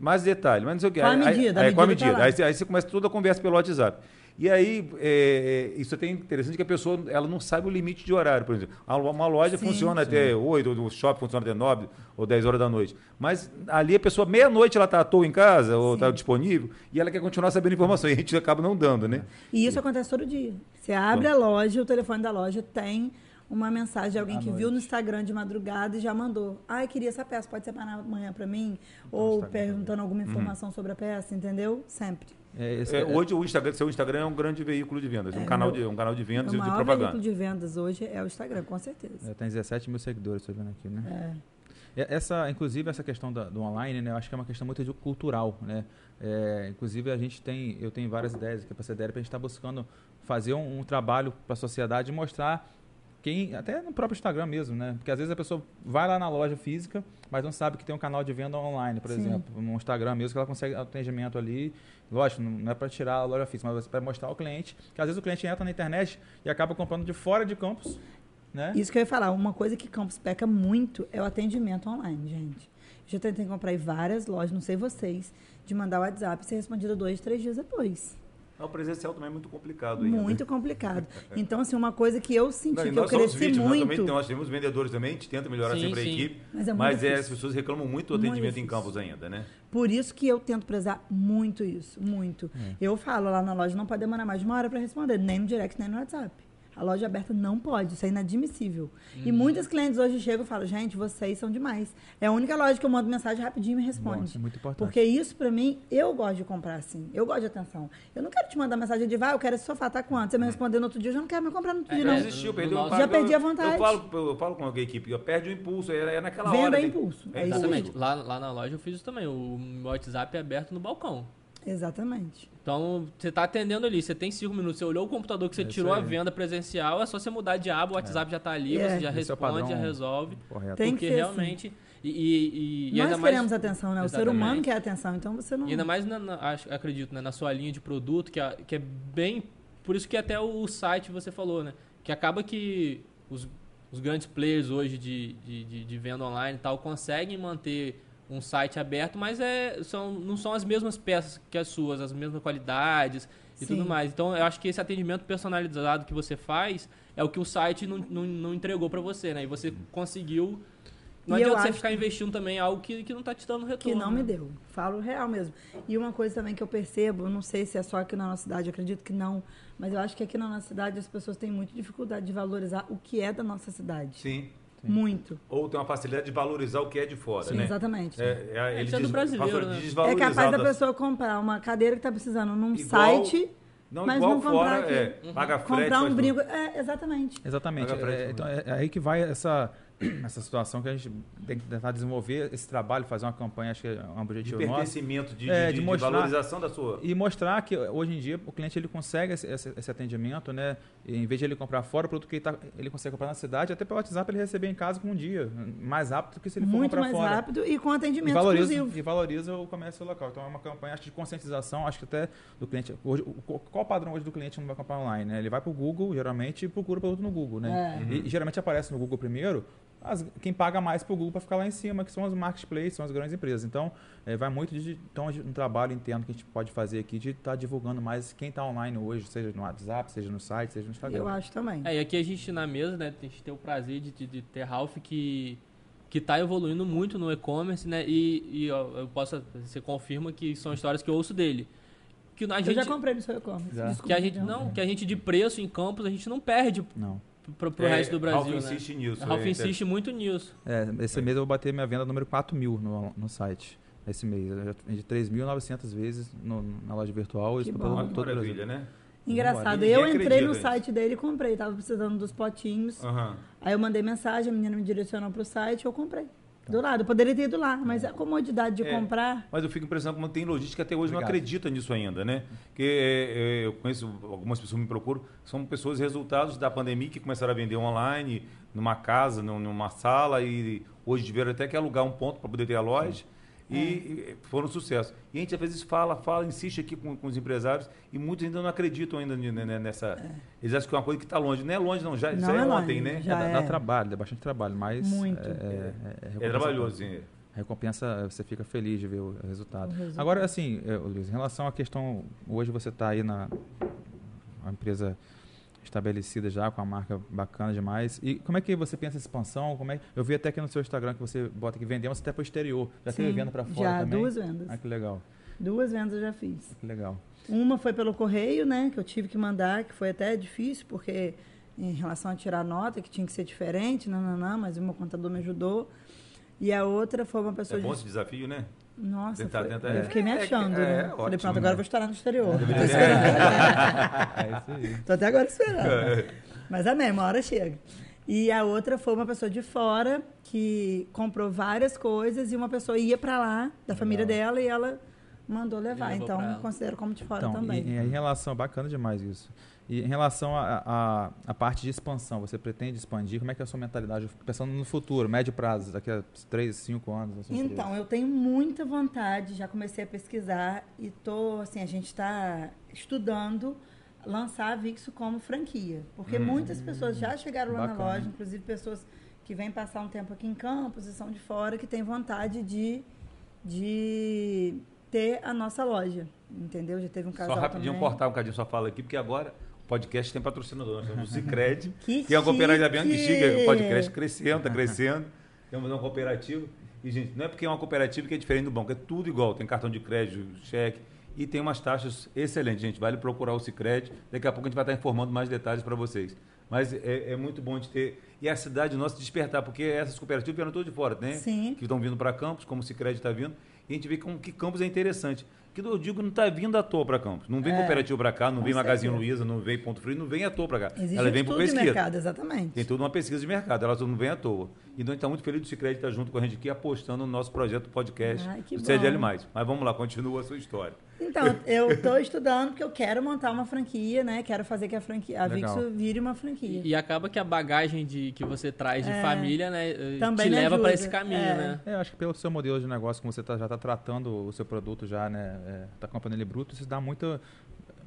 Mais detalhe, mas não sei o que. Qual a Aí- medida? A Aí, qual a medida tá medida? Aí, aí você começa toda a conversa pelo WhatsApp. E aí, é, é, isso é interessante que a pessoa ela não sabe o limite de horário, por exemplo. Uma loja Sim, funciona até 8, o shopping funciona até 9 ou 10 horas da noite. Mas ali a pessoa, meia-noite, ela está à toa em casa ou está disponível e ela quer continuar sabendo informação. E a gente acaba não dando, né? E isso acontece todo dia. Você abre a loja, o telefone da loja tem uma mensagem de alguém À que viu no Instagram de madrugada e já mandou. Ai, queria essa peça, pode separar amanhã para mim? Ou Instagram perguntando alguma informação sobre a peça, entendeu? Sempre. É, É, é- hoje o Instagram, seu Instagram é um grande veículo de vendas, um, É, canal meu- de, um canal de vendas o e de propaganda. veículo de vendas hoje é o Instagram, com certeza. é, tem 17 mil seguidores, estou vendo aqui, né? É. É, Essa, inclusive, essa questão da- do online, né, eu acho que é uma questão muito cultural, né? É, inclusive, a gente tem, eu tenho várias ideias aqui para a CDL, para a gente estar buscando fazer um, um trabalho para a sociedade e mostrar quem, até no próprio Instagram mesmo, né? Porque às vezes a pessoa vai lá na loja física, mas não sabe que tem um canal de venda online, por Sim. exemplo, no Instagram mesmo, que ela consegue atendimento ali. Lógico, não é para tirar a loja física, mas para mostrar ao cliente, que às vezes o cliente entra na internet e acaba comprando de fora de campus, né? Isso que eu ia falar, uma coisa que Campos peca muito é o atendimento online, gente. Já tentei comprar em várias lojas, não sei vocês, de mandar o WhatsApp e ser respondido dois, três dias depois. Não, O presencial também é muito complicado ainda. Muito complicado. Então, assim, uma coisa que eu senti Não, que eu nós cresci vítimas, nós muito. também nós temos vendedores também, a gente tenta melhorar Sim, sempre a sim. equipe, Mas é muito mas é, as pessoas reclamam muito do Muito atendimento em difícil. campos ainda, né? Por isso que eu tento prezar muito isso, muito. É. Eu falo lá na loja, não pode demorar mais de uma hora para responder, nem no direct, nem no WhatsApp. A loja aberta não pode, isso é inadmissível. E Uhum. muitas clientes hoje chegam e falam, gente, vocês são demais. É a única loja que eu mando mensagem rapidinho e me responde. isso é muito importante. Porque isso, pra mim, eu gosto de comprar assim. Eu gosto de atenção. Eu não quero te mandar mensagem de, vai, eu quero esse sofá, tá quanto? Você me responder no outro dia, eu já não quero me comprar no outro É, dia, Já não. existiu, perdeu eu Já falo- perdi a eu- vontade. Eu falo, eu falo com a equipe, eu perde o impulso, é, é naquela Venda hora. é tem- impulso, é isso. Exatamente. Lá, lá na loja eu fiz isso também. O WhatsApp é aberto no balcão. Exatamente. Então, você tá atendendo ali, você tem cinco minutos, você olhou o computador que você É tirou a venda presencial, é só você mudar de aba, o WhatsApp já tá ali, É. você já Esse é responde, já resolve. Correto. Tem que porque ser realmente. E, e, e Nós ainda mais, queremos atenção, né? O ser Exatamente. humano quer atenção, então você não... E ainda mais, na, na- acho- acredito, né, na sua linha de produto, que, é- que é bem. Por isso que até o site você falou, né? Que acaba que os, os grandes players hoje de, de, de, de venda online e tal conseguem manter um site aberto, mas é, são, não são as mesmas peças que as suas, as mesmas qualidades e Sim. tudo mais. Então, eu acho que esse atendimento personalizado que você faz é o que o site não, não, não entregou para você, né? E você conseguiu. Não E eu adianta você ficar investindo também em algo que, que não tá te dando que retorno. não me né? deu. Falo real mesmo. E uma coisa também que eu percebo, não sei se é só aqui na nossa cidade, eu acredito que não, mas eu acho que aqui na nossa cidade as pessoas têm muita dificuldade de valorizar o que é da nossa cidade. Sim. Muito. Ou tem uma facilidade de valorizar o que é de fora, Sim, né? Exatamente. É, é, ele isso é do diz- brasileiro, né? de É desvalorizar capaz da pessoa comprar uma cadeira que está precisando num Igual- site, Não, mas igual não comprar fora, aqui. é, paga frete. comprar um brinco. É, exatamente. Exatamente. Paga frete, É, né? então, é, é aí que vai essa, essa situação que a gente tem que tentar desenvolver esse trabalho, fazer uma campanha, acho que é um tudo. De objetivo nosso. pertencimento, de, É, de- de de mostrar- valorização da sua... E mostrar que hoje em dia o cliente ele consegue esse, esse- esse atendimento, né? E, em vez de ele comprar fora, o produto que ele, tá- ele consegue comprar na cidade, até pelo WhatsApp ele receber em casa com um dia. Mais rápido do que se ele for Muito comprar mais fora. rápido e com E atendimento valoriza, exclusivo. e valoriza o comércio local. Então é uma campanha acho, de conscientização, acho que até do cliente. Hoje, qual o padrão hoje do cliente não vai comprar online? Né? Ele vai para o Google, geralmente, e procura o produto no Google. Né? É. E, e geralmente aparece no Google primeiro as- quem paga mais para o Google para ficar lá em cima, que são os marketplaces, são as grandes empresas. Então, eh, vai muito de então, um trabalho interno que a gente pode fazer aqui de estar divulgando mais quem está online hoje, seja no WhatsApp, seja no site, seja no Instagram. Eu acho também. É, e aqui a gente na mesa, né, a gente tem o prazer de, de, de ter Ralph que que está evoluindo muito no e-commerce, né? E, e ó, eu posso, você confirma que são histórias que eu ouço dele. Que a Eu gente, já comprei no seu e-commerce. Que a gente não, que a gente de preço em campos a gente não perde Não. Pro, pro É, resto do Brasil, Ralph né? insiste nisso. Ralph é, insiste muito nisso. É, esse mês eu vou bater minha venda número 4 mil no, no site. Esse mês. Eu já vendi 3.900 vezes no- na loja virtual. Que isso bom. todo, o Brasil. maravilha, né? Engraçado. Eu entrei no site dele e comprei. Tava precisando dos potinhos. Aham. Aí eu mandei mensagem, a menina me direcionou pro site eu comprei. Do lado, eu poderia ter ido lá, mas a comodidade de É. comprar. Mas eu fico impressionado como tem lojística até hoje não Obrigado. acredita nisso ainda, né? Porque é, é, eu conheço algumas pessoas que me procuram, são pessoas resultados da pandemia que começaram a vender online, numa casa, num- numa sala, e hoje tiveram até que alugar um ponto para poder ter a loja. E, e foram um sucesso. E a gente às vezes fala, fala, insiste aqui com, com os empresários e muitos ainda não acreditam ainda nessa. Eles acham que é uma coisa que está longe. Não é longe, não. Já, Não já é, é longe, ontem, né? já dá, é. dá trabalho, dá bastante trabalho, mas. Muito. É, é, é, É trabalhoso, sim. recompensa, você fica feliz de ver o resultado. O resultado. Agora, assim, Luiz, em relação à questão, hoje você está aí na uma empresa estabelecida já, com a marca bacana demais. E como é que você pensa em expansão? Como é, eu vi até aqui no seu Instagram que você bota que vendemos até para o exterior. Já teve Sim, venda para fora já, também? duas vendas. Ah, que legal, Duas vendas eu já fiz. que legal. Uma foi pelo correio, né? Que eu tive que mandar, que foi até difícil, porque em relação a tirar nota, que tinha que ser diferente, não, não, não, mas o meu contador me ajudou. E a outra foi uma É pessoa bom de esse desafio, né? Nossa, Tentar, foi- tentar- eu fiquei me é, achando, é, né? é, Falei, ótimo, pronto, agora né? eu vou estourar no exterior. Deveria- esperando. É isso aí. Tô até agora esperando. Mas amém, uma hora chega. E a outra foi uma pessoa de fora que comprou várias coisas e uma pessoa ia para lá, da família dela, e ela mandou levar. Então, considero como de fora Então, também. e- e em relação, bacana demais isso. E em relação à parte de expansão, você pretende expandir? Como é que é a sua mentalidade? Pensando no futuro, médio prazo, daqui a 3, 5 anos. na empresa. Então, eu tenho muita vontade, já comecei a pesquisar e tô, assim, a gente está estudando lançar a Vixo como franquia. Porque muitas pessoas já chegaram lá na bacana. loja, inclusive pessoas que vêm passar um tempo aqui em Campos e são de fora, que têm vontade de, de ter a nossa loja. Entendeu? Já teve um casal Só rapidinho também. cortar um bocadinho sua fala aqui, porque agora podcast tem patrocinador. Nós temos o Cicred, Que que é uma cooperativa bem antiga. O podcast crescendo, está crescendo. Temos uma cooperativa. E, gente, não é porque é uma cooperativa que é diferente do banco, é tudo igual. Tem cartão de crédito, cheque. E tem umas taxas excelentes, gente. Vale procurar o Cicred. Daqui a pouco a gente vai estar informando mais detalhes para vocês. Mas é, é muito bom de ter. E a cidade nossa despertar, porque essas cooperativas vieram todas de fora, né? Sim. Que estão vindo para Campos, como o Cicred está vindo. E a gente vê como que Campos é interessante. Que eu digo, não está vindo à toa para Campos. Não vem É, cooperativa para cá, não vem Magazine. Luiza, não vem Ponto Frio, não vem à toa para cá. Existe Ela vem por estudo de pesquisa. mercado, exatamente. Tem toda uma pesquisa de mercado, ela não vem à toa. Então a gente está muito feliz do Cicred estar junto com a gente aqui, apostando no nosso projeto podcast Ai, do bom. CDL. Mas vamos lá, continua a sua história. Então, eu estou estudando porque eu quero montar uma franquia, né? Quero fazer que a franquia, a Legal. Vixo vire uma franquia. E, e acaba que a bagagem de, que você traz de É. família, né, eh, Também te leva para esse caminho, É. né? É, eu acho que pelo seu modelo de negócio, como você tá- já está tratando o seu produto já, né? Está com a panela bruto, isso dá muita.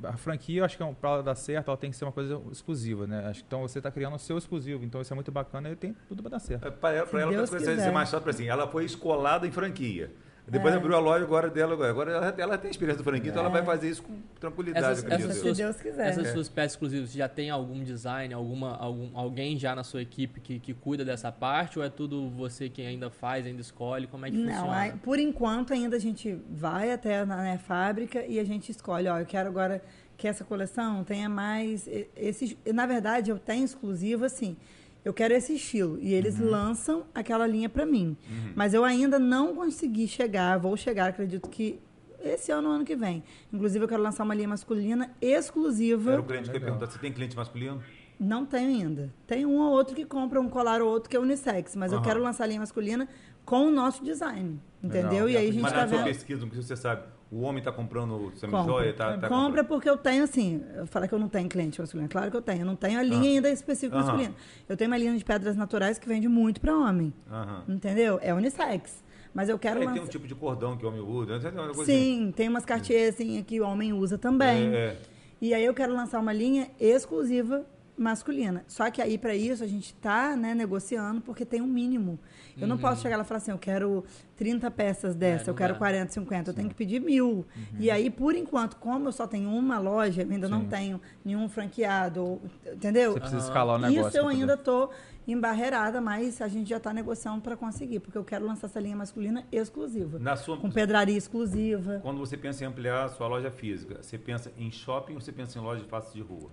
A franquia, eu acho que para ela dar certo, ela tem que ser uma coisa exclusiva, né? Acho que então você está criando o seu exclusivo, então isso é muito bacana e tem tudo para dar certo. Para ela, pra ela vai ser quiser. mais fácil assim. Ela foi escolada em franquia. Depois É. abriu a loja agora dela. Agora ela, ela tem experiência do franquia, então ela vai fazer isso com tranquilidade. Essas- essas suas- Se Deus quiser. Essas É. suas peças exclusivas, já tem algum design, alguma, algum, alguém já na sua equipe que, que cuida dessa parte? Ou é tudo você quem ainda faz, ainda escolhe? Como é que Não, funciona? aí, por enquanto ainda a gente vai até na né, fábrica e a gente escolhe, ó, eu quero agora que essa coleção tenha mais esses, na verdade eu tenho exclusivo assim. Eu quero esse estilo e eles Uhum. lançam aquela linha para mim. Mas eu ainda não consegui chegar, vou chegar, acredito que esse ano, ano que vem. Inclusive eu quero lançar uma linha masculina exclusiva. Era o cliente que ia perguntar, você tem cliente masculino? Não tenho ainda. Tem um ou outro que compra um colar ou outro que é unissex, mas eu Aham. quero lançar a linha masculina com o nosso design. Entendeu? Legal. E aí a gente Mas tá na sua vendo. pesquisa, não sei se você sabe, o homem está comprando semi-joia? Tá, tá Compra comprando. porque eu tenho, assim, falar que eu não tenho cliente masculino. Claro que eu tenho. Eu não tenho a linha Ah. ainda específica Aham. masculina. Eu tenho uma linha de pedras naturais que vende muito para homem. Aham. Entendeu? É unissex. Mas eu quero É, lançar. tem um tipo de cordão que o homem usa. Uma Sim, tem umas Cartier assim, que o homem usa também. É, é. E aí eu quero lançar uma linha exclusiva masculina. Só que aí para isso a gente tá, né, negociando porque tem um mínimo. Eu não posso chegar lá e falar assim, eu quero 30 peças dessa, Uhum. É, não eu quero dá. 40, 50, eu tenho que pedir mil. E aí, por enquanto, como eu só tenho uma loja, eu ainda não Sim. tenho nenhum franqueado, entendeu? Você precisa escalar o negócio. Isso eu poder- ainda tô embarreirada, mas a gente já está negociando para conseguir, porque eu quero lançar essa linha masculina exclusiva. Na sua, Com pedraria exclusiva. quando você pensa em ampliar a sua loja física, você pensa em shopping ou você pensa em loja de face de rua?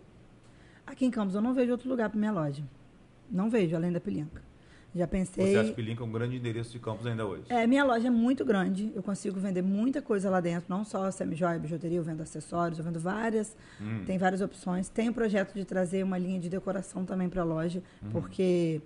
Aqui em Campos eu não vejo outro lugar para minha loja. Não vejo, além da Pilinca. Já pensei. Você acha que Link é um grande endereço de Campos ainda hoje? É, minha loja é muito grande, eu consigo vender muita coisa lá dentro, não só semi-joia, bijuteria, eu vendo acessórios, eu vendo várias, Hum. tem várias opções. Tem o projeto de trazer uma linha de decoração também para a loja, porque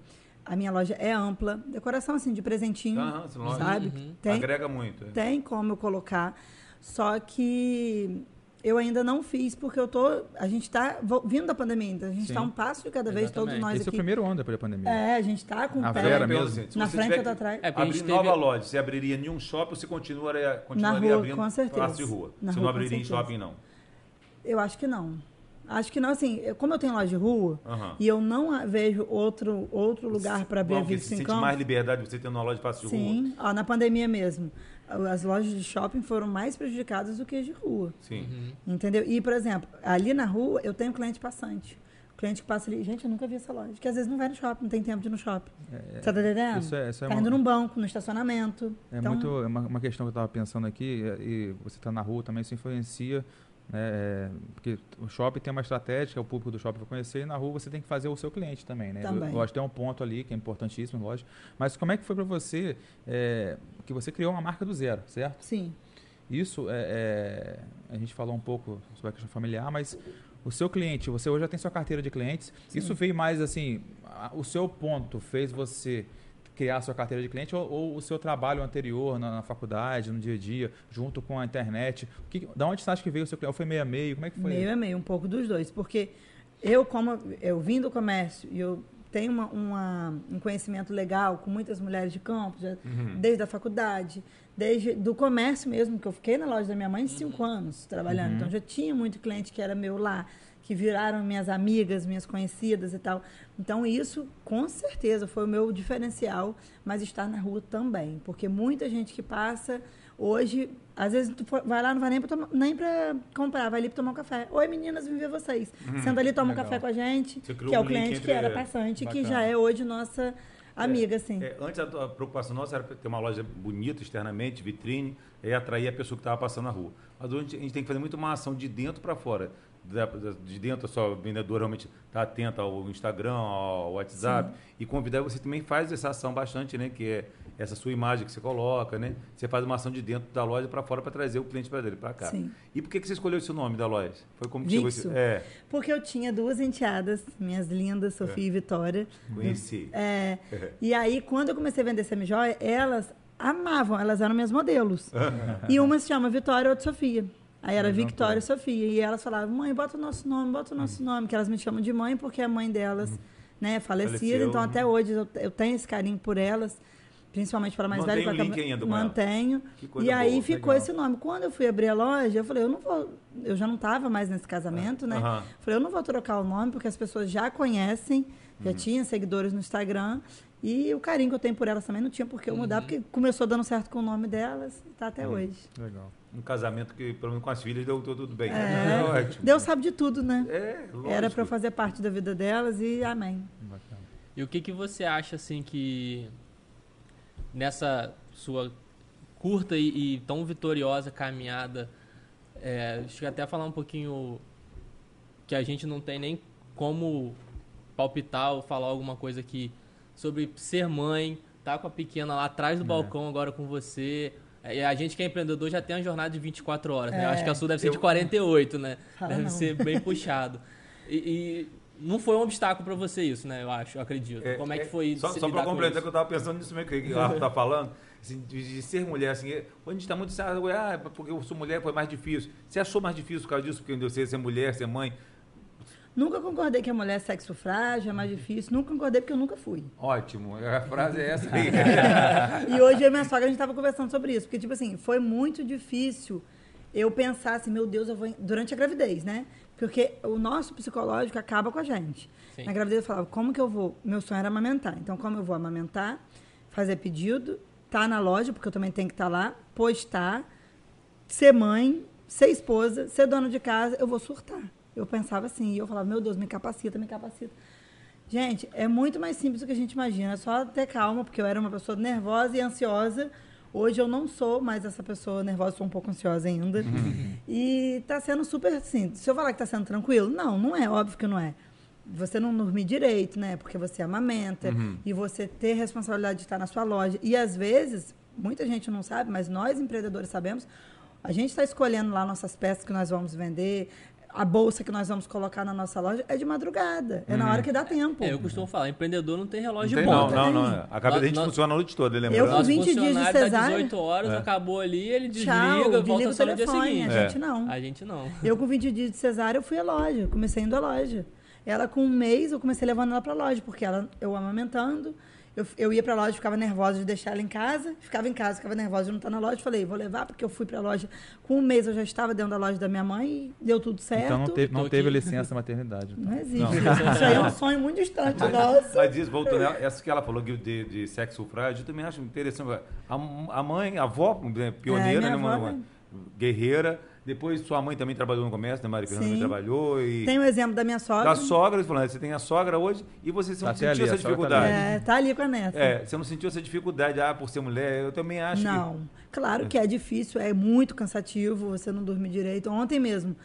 a minha loja é ampla. Decoração, assim, de presentinho, loja sabe? Uhum. Tem, Agrega muito. é. tem como eu colocar, só que Eu ainda não fiz, porque eu tô. A gente está vindo da pandemia ainda. A gente está Sim. um passo de cada vez, todos Exatamente. nós Esse é o aqui. primeiro ano depois da pandemia. É, a gente está com A o pé Vera mesmo. na frente ou atrás. É, a abrir gente nova teve- loja, você abriria em um shopping, você continuaria, Na continuaria rua, abrindo com certeza. praça de rua. Na você rua, não abriria em shopping, não. Eu acho que não. Acho que não, assim, como eu tenho loja de rua Aham. e eu não a- vejo outro, outro lugar para abrir a Bom, porque Vix você sente mais liberdade você tendo uma loja de praça de rua. Sim, ó, na pandemia mesmo. As lojas de shopping foram mais prejudicadas do que as de rua. Sim. Uhum. Entendeu? E, por exemplo, ali na rua eu tenho cliente passante. O cliente que passa ali, gente, eu nunca vi essa loja. Que às vezes não vai no shopping, não tem tempo de ir no shopping. Você tá entendendo? Isso é, isso é tá uma- indo num banco, no estacionamento. É então, muito é uma, uma questão que eu estava pensando aqui, é, e você está na rua também, isso influencia, né, é, porque o shopping tem uma estratégia, o público do shopping vai conhecer, e na rua você tem que fazer o seu cliente também, né? Também. Eu, eu acho que tem um ponto ali que é importantíssimo, lógico. Mas como é que foi para você, é, que você criou uma marca do zero, certo? Sim. Isso, é, é, a gente falou um pouco sobre a questão familiar, mas o seu cliente, você hoje já tem sua carteira de clientes, isso veio mais assim, a- o seu ponto fez você criar a sua carteira de cliente ou, ou o seu trabalho anterior na, na faculdade, no dia a dia, junto com a internet? O que, da onde você acha que veio o seu cliente? Ou foi meio a meio? Como é que foi? Meio a meio, um pouco dos dois. Porque eu, como eu vim do comércio e eu tenho uma, uma- um conhecimento legal com muitas mulheres de campo, já- Uhum. desde a faculdade, desde do comércio mesmo, que eu fiquei na loja da minha mãe cinco anos trabalhando. Uhum. Então já tinha muito cliente que era meu lá, que viraram minhas amigas, minhas conhecidas e tal. Então isso, com certeza, foi o meu diferencial, mas estar na rua também. Porque muita gente que passa hoje, às vezes tu vai lá, não vai nem pra, tomar- nem pra comprar, vai ali pra tomar um café. Oi meninas, vim ver vocês. Senta ali, toma um legal. café com a gente, que é o um cliente que era passante, que Bacana. já é hoje nossa amiga, assim. É, antes a, a preocupação nossa era ter uma loja bonita externamente, vitrine, e atrair a pessoa que estava passando na rua. Mas hoje a gente tem que fazer muito uma ação de dentro para fora. De dentro, a sua vendedora realmente está atenta ao Instagram, ao WhatsApp. E convidar você também faz essa ação bastante, né? Que é essa sua imagem que você coloca, né? Você faz uma ação de dentro da loja para fora para trazer o cliente para dele, para cá. Sim. E por que, que você escolheu esse nome da loja? Foi como que chegou esse... É, Porque eu tinha duas enteadas, minhas lindas, Sofia e Vitória. conheci. É, e aí, quando eu comecei a vender semijoia, elas amavam, elas eram minhas modelos. e uma se chama Vitória e outra Sofia. Aí era Legal, e. Sofia. E elas falavam, mãe, bota o nosso nome, bota o nosso nome, que elas me chamam de mãe porque a mãe delas né, é falecida. Faleceu, então, né? até hoje, eu, eu tenho esse carinho por elas, principalmente para mais Mantém velha. o que link ainda. Mantenho. E aí boa, ficou legal. esse nome. Quando eu fui abrir a loja, eu falei, eu não vou. Eu já não estava mais nesse casamento, né? Aham. Falei, eu não vou trocar o nome, porque as pessoas já conhecem, já Uhum. tinha seguidores no Instagram. E o carinho que eu tenho por elas também não tinha por que eu mudar, porque começou dando certo com o nome delas e tá até Uhum. hoje. Legal. Um casamento que, pelo menos com as filhas, deu tudo, tudo bem. É. ótimo. Deus sabe de tudo, né? É, lógico. Era para eu fazer parte da vida delas e amém. Bacana. E o que, que você acha, assim, que nessa sua curta e, e tão vitoriosa caminhada, é, acho que até falar um pouquinho que a gente não tem nem como palpitar ou falar alguma coisa aqui sobre ser mãe, tá com a pequena lá atrás do balcão agora com você. É, E a gente que é empreendedor já tem uma jornada de 24 horas, né? Eu É. acho que a sua deve ser de Eu- 48, né? Fala deve não. ser bem puxado. E, e não foi um obstáculo pra você isso, né? Eu acho, eu acredito. É, Como é que é, foi Só, só para com complementar, isso? que eu estava pensando nisso mesmo que o Arthur tá falando, assim, de, de ser mulher, assim, é, quando a gente está muito certo, ah, porque eu sou mulher, foi mais difícil. Você achou mais difícil por causa disso, porque você ser mulher, ser mãe? Nunca concordei que a mulher é sexo frágil, é mais difícil. Nunca concordei porque eu nunca fui. Ótimo, a frase é essa aí. E hoje eu e minha sogra, a gente estava conversando sobre isso. Porque, tipo assim, foi muito difícil eu pensar assim, meu Deus, eu vou... Durante a gravidez, né? Porque o nosso psicológico acaba com a gente. Sim. Na gravidez eu falava, como que eu vou... Meu sonho era amamentar. Então, como eu vou amamentar, fazer pedido, tá na loja, porque eu também tenho que estar lá, postar, ser mãe, ser esposa, ser dona de casa, eu vou surtar. Eu pensava assim, e eu falava, meu Deus, me capacita, me capacita. Gente, é muito mais simples do que a gente imagina. É só ter calma, porque eu era uma pessoa nervosa e ansiosa. Hoje eu não sou mais essa pessoa nervosa, sou um pouco ansiosa ainda. E tá sendo super assim. Se eu falar que tá sendo tranquilo, não, não é, óbvio que não é. Você não dormir direito, né? Porque você amamenta e você ter responsabilidade de estar na sua loja. E às vezes, muita gente não sabe, mas nós empreendedores sabemos, a gente está escolhendo lá nossas peças que nós vamos vender. A bolsa que nós vamos colocar na nossa loja é de madrugada. É na hora que dá tempo. É, eu costumo falar, empreendedor não tem relógio Não de tem, não, ponta. não, não. A cabeça da gente Nós- funciona a noite toda, lembra? Eu com Nosso 20 dias de dá cesárea. 18 horas, É. acabou ali, ele desliga, Tchau, volta o só no dia telefone. seguinte. A gente É. não. A gente não. Eu com 20 dias de cesárea, eu fui à loja. Comecei indo à loja. Ela com um mês, eu comecei levando ela pra loja, porque ela, eu amamentando. Eu, eu ia pra loja, ficava nervosa de deixar ela em casa. Ficava em casa, ficava nervosa de não estar na loja. Falei, vou levar, porque eu fui pra loja. Com um mês eu já estava dentro da loja da minha mãe e deu tudo certo. Então não teve, não teve licença maternidade. Não existe. Não. Isso aí é um sonho muito distante nosso. Mas isso, voltando, essa que ela falou de, de, sexo frágil, eu também acho interessante. A, a mãe, a avó, né, pioneira, É, né, avó, uma né? guerreira. Depois sua mãe também trabalhou no comércio, né, Maria Fernanda também Sim. trabalhou. E Tem o exemplo da minha sogra. da sogra, falando, você tem a sogra hoje e você não Tá até sentiu ali, essa a sogra tá dificuldade. É, tá ali com a neta. É, você não sentiu essa dificuldade, ah, por ser mulher, eu também acho que... Não, claro que é difícil, é muito cansativo você não dormir direito. Ontem mesmo,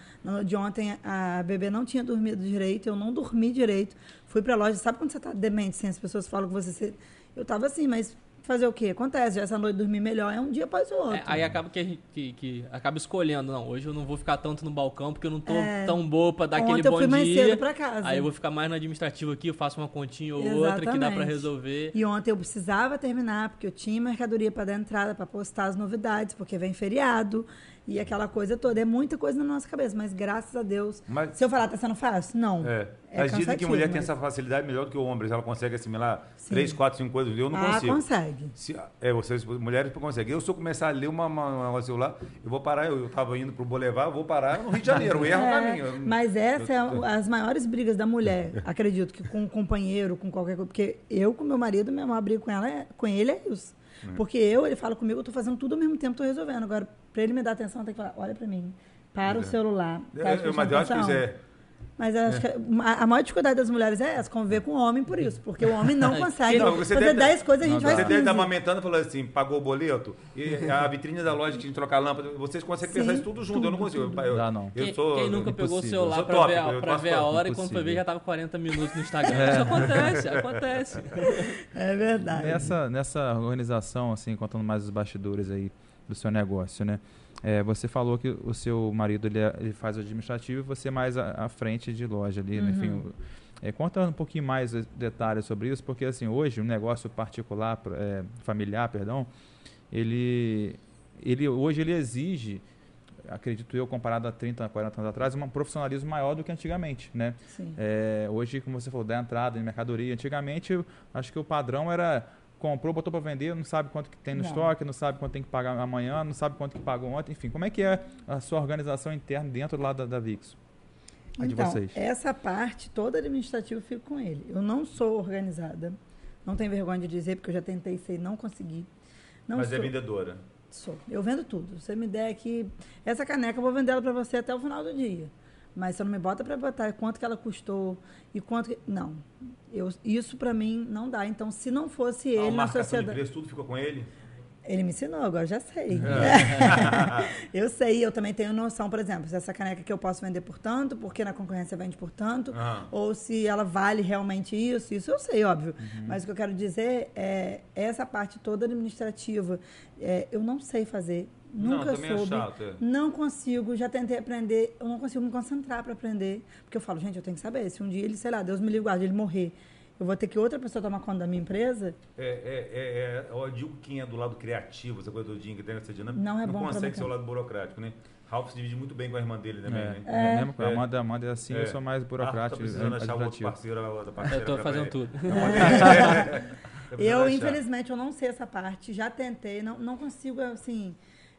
de ontem, a bebê não tinha dormido direito, eu não dormi direito. Fui pra loja, sabe quando você tá demente, assim, as pessoas falam que você... se- Eu tava assim, mas fazer o quê? Acontece, já essa noite dormir melhor é um dia após o outro. É, aí acaba que, a gente, que, que acaba escolhendo, não, hoje eu não vou ficar tanto no balcão porque eu não tô É. tão boa pra dar aquele eu bom fui mais dia. cedo pra casa. Aí eu vou ficar mais no administrativo aqui, eu faço uma continha ou outra que dá pra Exatamente. resolver. E ontem eu precisava terminar, porque eu tinha mercadoria para dar entrada, para postar as novidades, porque vem feriado e aquela coisa toda. É muita coisa na nossa cabeça, mas graças a Deus. Mas- Se eu falar, tá sendo fácil? Não. É. É Mas dizem que mulher tem mas- essa facilidade melhor do que o homem. Ela consegue assimilar Sim. três, quatro, cinco coisas. Eu não ah, consigo. consegue. Se, é, vocês, mulheres conseguem. Eu, se eu começar a ler uma, uma, uma celular, eu vou parar. Eu, eu tava indo pro Boulevard, eu vou parar no Rio de Janeiro. Eu erro o É, caminho. Eu- Mas essa é a- as maiores brigas da mulher, acredito, que com um companheiro, com qualquer coisa. Porque eu, com meu marido, minha maior briga com, ela é- com ele é isso. Uhum. Porque eu, ele fala comigo, eu tô fazendo tudo ao mesmo tempo, tô resolvendo. Agora, para ele me dar atenção, tem que falar, olha para mim, para o É. celular. Eu- tá mas eu acho que isso atenção?" é. Mas acho que a, maior dificuldade das mulheres é essa, conviver com o homem por isso. Porque o homem não consegue Não, você fazer deve- 10 coisas, a gente Não faz Você deve 15. estar amamentando e falando assim, pagou o boleto, e a vitrine da loja que tinha que trocar a lâmpada, vocês conseguem Sim, pensar isso tudo junto, eu não tudo, consigo. tudo. Eu, Dá, não. Eu Quem, sou, quem nunca pegou o impossível. celular pra, top, ver, a, pra ver a hora e quando foi impossível. ver já tava 40 minutos no Instagram. Isso acontece, acontece. É verdade. Nessa, nessa organização, assim, contando mais os bastidores aí do seu negócio, né? É, você falou que o seu marido ele, é- ele faz o administrativo e você mais à, frente de loja ali, né? enfim. o- É, conta um pouquinho mais de- detalhes sobre isso, porque assim hoje um negócio particular, é, familiar, perdão, ele, ele hoje ele exige, acredito eu, comparado a 30, 40 anos atrás, um profissionalismo maior do que antigamente, né? Sim. É, hoje, como você falou, da entrada em mercadoria. Antigamente, acho que o padrão era comprou, botou para vender, não sabe quanto que tem no Não. estoque, não sabe quanto tem que pagar amanhã, não sabe quanto que pagou ontem. Enfim, como é que é a sua organização interna dentro lá da, da VIX? A de então, vocês. essa parte toda administrativa eu fico com ele. Eu não sou organizada. Não tenho vergonha de dizer, porque eu já tentei ser e não consegui. Não Mas é sou. vendedora. Sou. Eu vendo tudo. Você me der aqui. Essa caneca eu vou vender ela para você até o final do dia. Mas você não me bota para botar quanto que ela custou e quanto que. Não. Eu, isso para mim não dá. Então, se não fosse a ele na marcação de sociedade. preço, tudo ficou com ele? Ele me ensinou, agora já sei. É. eu sei, eu também tenho noção, por exemplo, se essa caneca que eu posso vender por tanto, porque na concorrência vende por tanto, Ah. ou se ela vale realmente isso, isso eu sei, óbvio. Uhum. Mas o que eu quero dizer é essa parte toda administrativa, é, eu não sei fazer. Não, Nunca é soube. chato, é. Não consigo, já tentei aprender, eu não consigo me concentrar para aprender. Porque eu falo, gente, eu tenho que saber. Se um dia ele, sei lá, Deus me livre, guarde, ele morrer, eu vou ter que outra pessoa tomar conta da minha empresa, É, é, é, é, eu digo quem é do lado criativo, essa coisa do Dinho, que tem essa dinâmica, Não é bom pra consegue ser o lado burocrático, né? Ralph se divide muito bem com a irmã dele também, É, né? é. mesmo com a É. Amanda, Amanda é assim, É. eu sou mais Ah, tá burocrático, precisando achar um outro parceiro, outra parceira. Eu tô fazendo tudo. Tá Eu, infelizmente, eu não sei essa parte. Já tentei, não, não consigo, assim,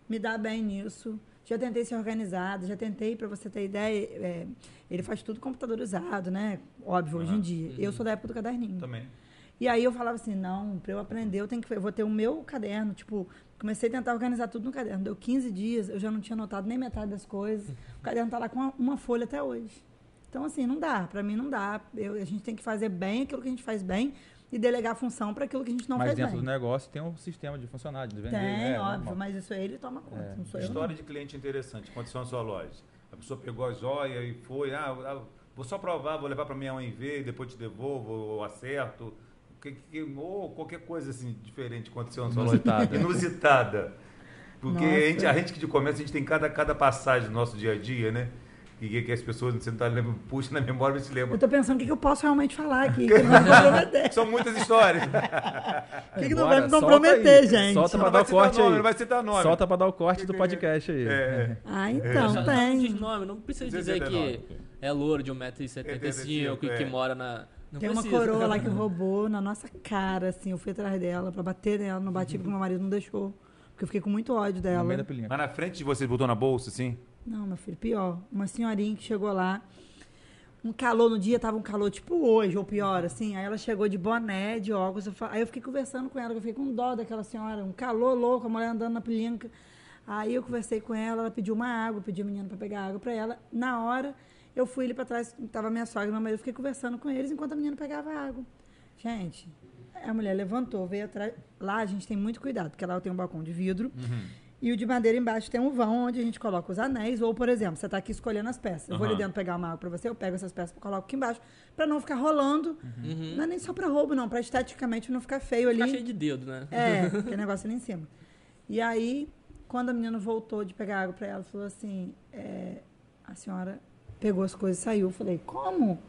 me dar bem nisso. Já tentei ser organizada, já tentei, para você ter ideia, é, ele faz tudo computadorizado, né? Óbvio, hoje em dia. Eu sou da época do caderninho. Também. E aí eu falava assim, não, para eu aprender, eu tenho que eu vou ter o meu caderno, tipo, comecei a tentar organizar tudo no caderno. Deu 15 dias, eu já não tinha anotado nem metade das coisas. O caderno tá lá com uma, uma folha até hoje. Então assim, não dá, para mim não dá. Eu- a gente tem que fazer bem aquilo que a gente faz bem e delegar a função para aquilo que a gente não Mas faz dentro bem. do negócio tem um sistema de funcionário, de vender. Tem, né? óbvio, Normal. mas isso aí ele toma conta, É. não sou eu. não. História de cliente interessante, aconteceu na sua loja. A pessoa pegou a joia e foi, ah, ah, vou só provar, vou levar para minha mãe ver, depois te devolvo, ou acerto. Que- que- ou qualquer coisa assim diferente aconteceu na sua Inusitada. loja. Inusitada. Porque Nossa. a gente, a gente que de comércio, a gente tem cada, cada passagem do nosso dia a dia, né? E que, que as pessoas, você não tá lembrando, puxa na memória, mas se lembra. Eu tô pensando o que, que eu posso realmente falar aqui, não. São muitas histórias. O que, que não vai me solta comprometer, aí. gente? Solta pra Não dar o corte nome, aí. não vai citar nome. Solta pra dar o corte do podcast aí. É. Ah, então, Não tem. diz nome, não precisa dizer que 69. é louro de 1,75m e que É. mora na. Não Tem uma precisa. coroa lá que roubou na nossa cara, assim. Eu fui atrás dela pra bater nela, não bati porque meu marido não deixou. Porque eu fiquei com muito ódio dela. Mas na frente de vocês botou na bolsa, assim? Não, meu filho, pior. Uma senhorinha que chegou lá, um calor no dia, tava um calor tipo hoje, ou pior, assim. Aí ela chegou de boné, de óculos. eu fa- Aí eu fiquei conversando com ela, eu fiquei com dó daquela senhora, um calor louco, a mulher andando na pilinca. Aí eu conversei com ela, ela pediu uma água, pediu a menina para pegar água para ela. Na hora, eu fui ali para trás, tava minha sogra e meu marido, eu fiquei conversando com eles enquanto a menina pegava água. Gente, a mulher levantou, veio atrás. Lá a gente tem muito cuidado, porque lá tem um balcão de vidro. E o de madeira embaixo tem um vão onde a gente coloca os anéis. Ou, por exemplo, você está aqui escolhendo as peças. Eu vou ali dentro pegar uma água para você, eu pego essas peças e coloco aqui embaixo, para não ficar rolando. Uhum. Não é nem só para roubo, não, para esteticamente não ficar feio ali. Ficar cheio de dedo, né? É, aquele negócio ali em cima. E aí, quando a menina voltou de pegar água para ela, falou assim: é, a senhora pegou as coisas e saiu. Eu falei: como?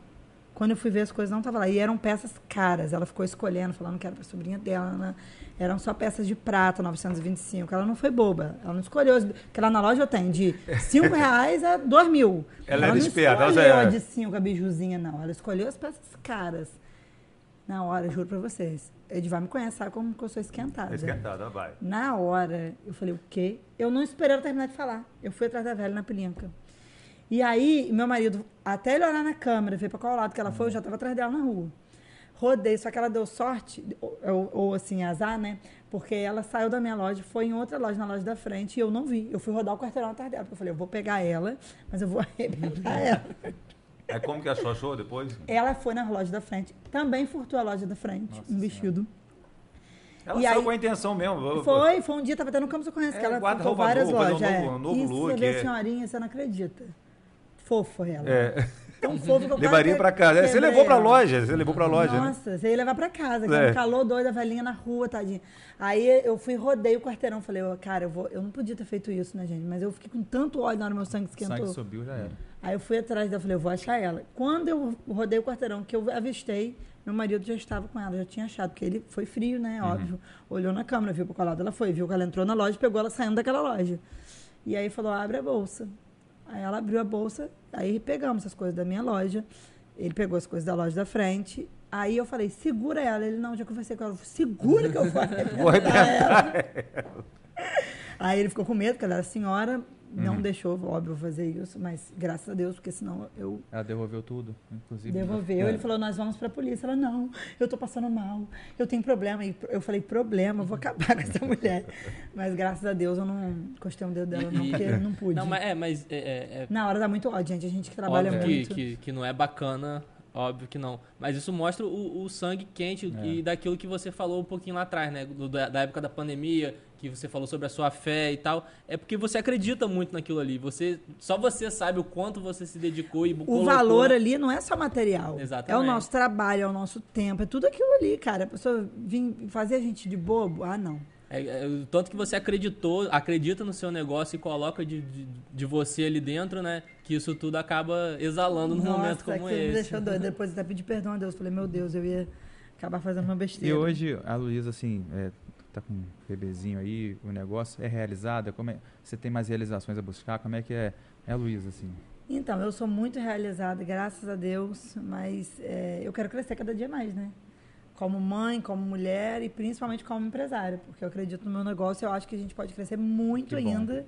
Quando eu fui ver as coisas, não tava lá. E eram peças caras. Ela ficou escolhendo, falando que era para sobrinha dela. né? Eram só peças de prata, 925. Ela não foi boba. Ela não escolheu. Porque lá na loja eu tenho de 5 reais a 2 mil. Ela era não esperta, ela já escolheu a era. de 5, a bijuzinha, não. Ela escolheu as peças caras. Na hora, juro pra vocês. Edivar me conhece, sabe como que eu sou esquentada. É esquentada, vai. Na hora, eu falei, o quê? Eu não esperei ela terminar de falar. Eu fui atrás da velha na pilinca. E aí, meu marido, até ele olhar na câmera, ver pra qual lado que ela foi, eu já tava atrás dela na rua. Rodei, só que ela deu sorte, ou, ou- assim, azar, né? Porque ela saiu da minha loja, foi em outra loja, na loja da frente, e eu não vi. Eu fui rodar o quarteirão atrás dela, porque eu falei, eu vou pegar ela, mas eu vou arrebentar ela. Aí como que achou? Achou depois? Ela foi na loja da frente, também furtou a loja da frente, Nossa um vestido. Ela E saiu aí- com a intenção mesmo. Foi, foi um dia, tava tendo um campo de conhece, É, que ela ficou várias novo, lojas. novo- é. novo e look, você vê é. a senhorinha, você não acredita. Fofa ela. É. Tão fofa que eu Levaria pra casa. É, Você levou pra ela. loja, você levou pra loja, né? Nossa, você ia levar pra casa, que É. um calor doido, a velhinha na rua, tadinha. Aí eu fui, rodei o quarteirão, falei, ó, cara, eu, vou, eu não podia ter feito isso, né, gente? Mas eu fiquei com tanto ódio na hora meu sangue O esquentou. sangue subiu, já era. Aí eu fui atrás dela, falei, eu vou achar ela. Quando eu rodei o quarteirão, que eu avistei, meu marido já estava com ela, já tinha achado, porque ele foi frio, né, óbvio. Olhou na câmera, viu pra qual lado ela foi, viu que ela entrou na loja, pegou ela saindo daquela loja. E aí falou, abre a bolsa. Aí ela abriu a bolsa, aí pegamos as coisas da minha loja, ele pegou as coisas da loja da frente, aí eu falei, segura ela. Ele, não, já conversei com ela, segura que eu vou arrebentar ela. Aí ele ficou com medo, porque ela era senhora, não Uhum. deixou, óbvio, fazer isso, mas graças a Deus, porque senão eu Ela devolveu tudo, inclusive. devolveu. É. Ele falou, nós vamos pra polícia. Ela, não, eu tô passando mal, eu tenho problema. E eu falei, problema, eu vou acabar com essa mulher. Mas graças a Deus eu não encostei um dedo dela, não, porque não pude. Não, mas é, mas é, é- é Na hora dá muito ódio, gente. A gente que trabalha óbvio que, muito. que, que não é bacana, óbvio que não. Mas isso mostra o, o sangue quente É. e daquilo que você falou um pouquinho lá atrás, né? Do- da, da época da pandemia, que você falou sobre a sua fé e tal. É porque você acredita muito naquilo ali. Você, só você sabe o quanto você se dedicou e O colocou- valor ali não é só material. É o Exatamente. nosso trabalho, é o nosso tempo, é tudo aquilo ali, cara. A pessoa vir fazer a gente de bobo, ah, não. É, é, o tanto que você acreditou, acredita no seu negócio e coloca de, de, de você ali dentro, né? Que isso tudo acaba exalando num Nossa, momento como aquilo me esse. deixou doido. Depois até pedi perdão a Deus. Falei, meu Deus, eu ia acabar fazendo uma E besteira. hoje, a Luísa, assim, é, tá com um bebezinho aí, o negócio é realizada? Como é, você tem mais realizações a buscar? Como é que é, é Luísa, assim? Então, eu sou muito realizada, graças a Deus, mas é, eu quero crescer cada dia mais, né? Como mãe, como mulher e principalmente como empresária, porque eu acredito no meu negócio, eu acho que a gente pode crescer muito ainda.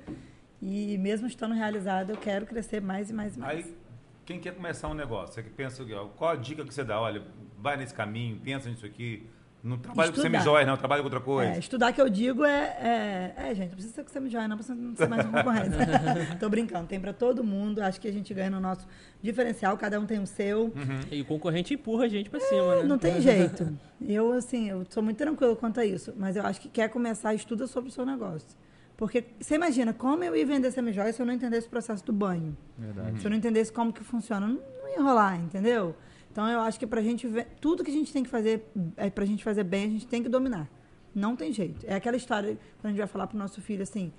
E mesmo estando realizada, eu quero crescer mais e mais e mais. Aí, quem quer começar um negócio, você que pensa, qual a dica que você dá? Olha, vai nesse caminho, pensa nisso aqui. Não trabalha Estudar. com semijóias, não, trabalha com outra coisa. É, estudar que eu digo é, é, é, gente, não precisa ser com semijóia, não precisa não ser mais um concorrente. Tô brincando, tem pra todo mundo, acho que a gente ganha no nosso diferencial, cada um tem o seu. E o concorrente empurra a gente pra cima, né? Não tem jeito. Eu, assim, eu sou muito tranquila quanto a isso. Mas eu acho que quer começar, estuda sobre o seu negócio. Porque você imagina, como eu ia vender semijóia se eu não entendesse o processo do banho? Verdade. Se eu não entendesse como que funciona, não, não ia rolar, entendeu? Então eu acho que pra gente ver, tudo que a gente tem que fazer, é, pra gente fazer bem, a gente tem que dominar. Não tem jeito. É aquela história, quando a gente vai falar pro nosso filho assim,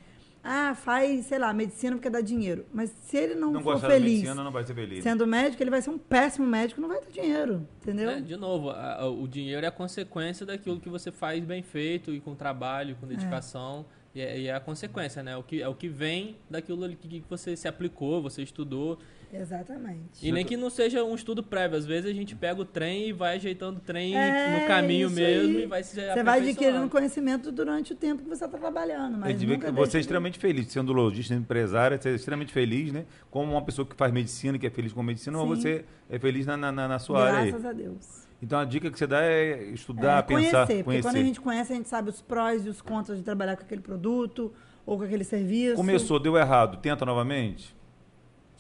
Ah, faz, sei lá, medicina porque dá dinheiro. Mas se ele não, Não for feliz medicina, não vai ser feliz. sendo médico, ele vai ser um péssimo médico, não vai ter dinheiro, entendeu? É, de novo, a- o dinheiro é a consequência daquilo que você faz bem feito e com trabalho, com dedicação. E, é, e é a consequência, né? O que, é o que vem daquilo que você se aplicou, você estudou. Exatamente. E nem que não seja um estudo prévio. Às vezes a gente pega o trem e vai ajeitando o trem É, no caminho mesmo aí. e vai se Você vai adquirindo conhecimento durante o tempo que você está trabalhando. Mas você é de- extremamente feliz, sendo lojista, empresária, você é extremamente feliz, né? Como uma pessoa que faz medicina, que é feliz com medicina, Sim. mas você é feliz na, na, na- sua área aí. Graças a Deus. Então a dica que você dá é estudar, É, pensar, conhecer, porque conhecer. quando a gente conhece, a gente sabe os prós e os contras de trabalhar com aquele produto ou com aquele serviço. Começou, deu errado, tenta novamente?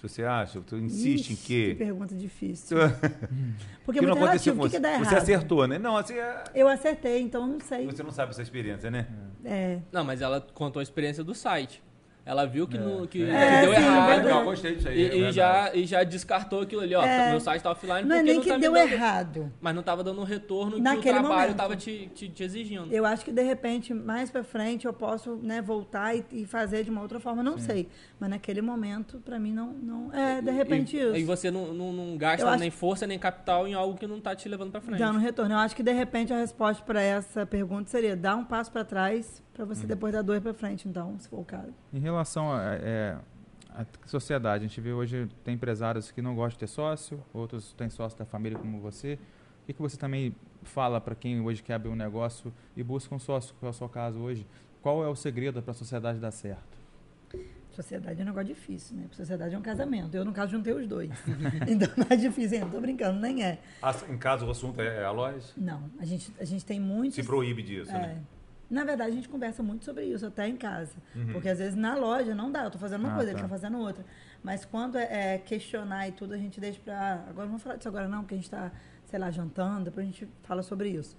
Se você acha, tu insiste Ixi, em Que quê? pergunta difícil. Porque que é não muito relativo. com O que, que você? dá errado? Você acertou, né? Não, assim, é- Eu acertei, então não sei. você não sabe essa experiência, né? É. Não, mas ela contou a experiência do site. Ela viu que, no, que, É, que deu sim, errado. verdade. Eu gostei disso aí. E, é e já, e já descartou aquilo ali, ó. É. Meu site tá offline Não é porque nem não que tá me deu dando- errado. Mas não tava dando um retorno que o Naquele trabalho momento. tava te, te, te exigindo. Eu acho que de repente, mais pra frente, eu posso né, voltar e, e fazer de uma outra forma. Não sei. Mas naquele momento, pra mim, não. não é, de repente, e, isso. E você não, não, não gasta Eu acho- nem força nem capital em algo que não tá te levando pra frente. Dando retorno. Eu acho que de repente a resposta para essa pergunta seria dar um passo para trás para você depois dar dois para frente, então, se for o caso. Em relação a, é, a sociedade, a gente vê hoje tem empresários que não gostam de ter sócio, outros têm sócio da família como você. O que, que você também fala para quem hoje quer abrir um negócio e busca um sócio, que é o seu caso hoje? Qual é o segredo para a sociedade dar certo? Sociedade é um negócio difícil, né? Porque sociedade é um casamento. Eu, no caso, juntei os dois. então, não é difícil, hein? Não tô brincando, nem é. Ah, Em caso o assunto é a loja, Não, a gente, a gente tem muitos... se proíbe disso, É. né? Na verdade, a gente conversa muito sobre isso, até em casa. Uhum. Porque às vezes na loja não dá, eu tô fazendo uma Ah, coisa, tá. ele tá fazendo outra. Mas quando é, é questionar e tudo, a gente deixa pra. Agora não vamos falar disso agora, não, porque a gente tá, sei lá, jantando, depois a gente fala sobre isso.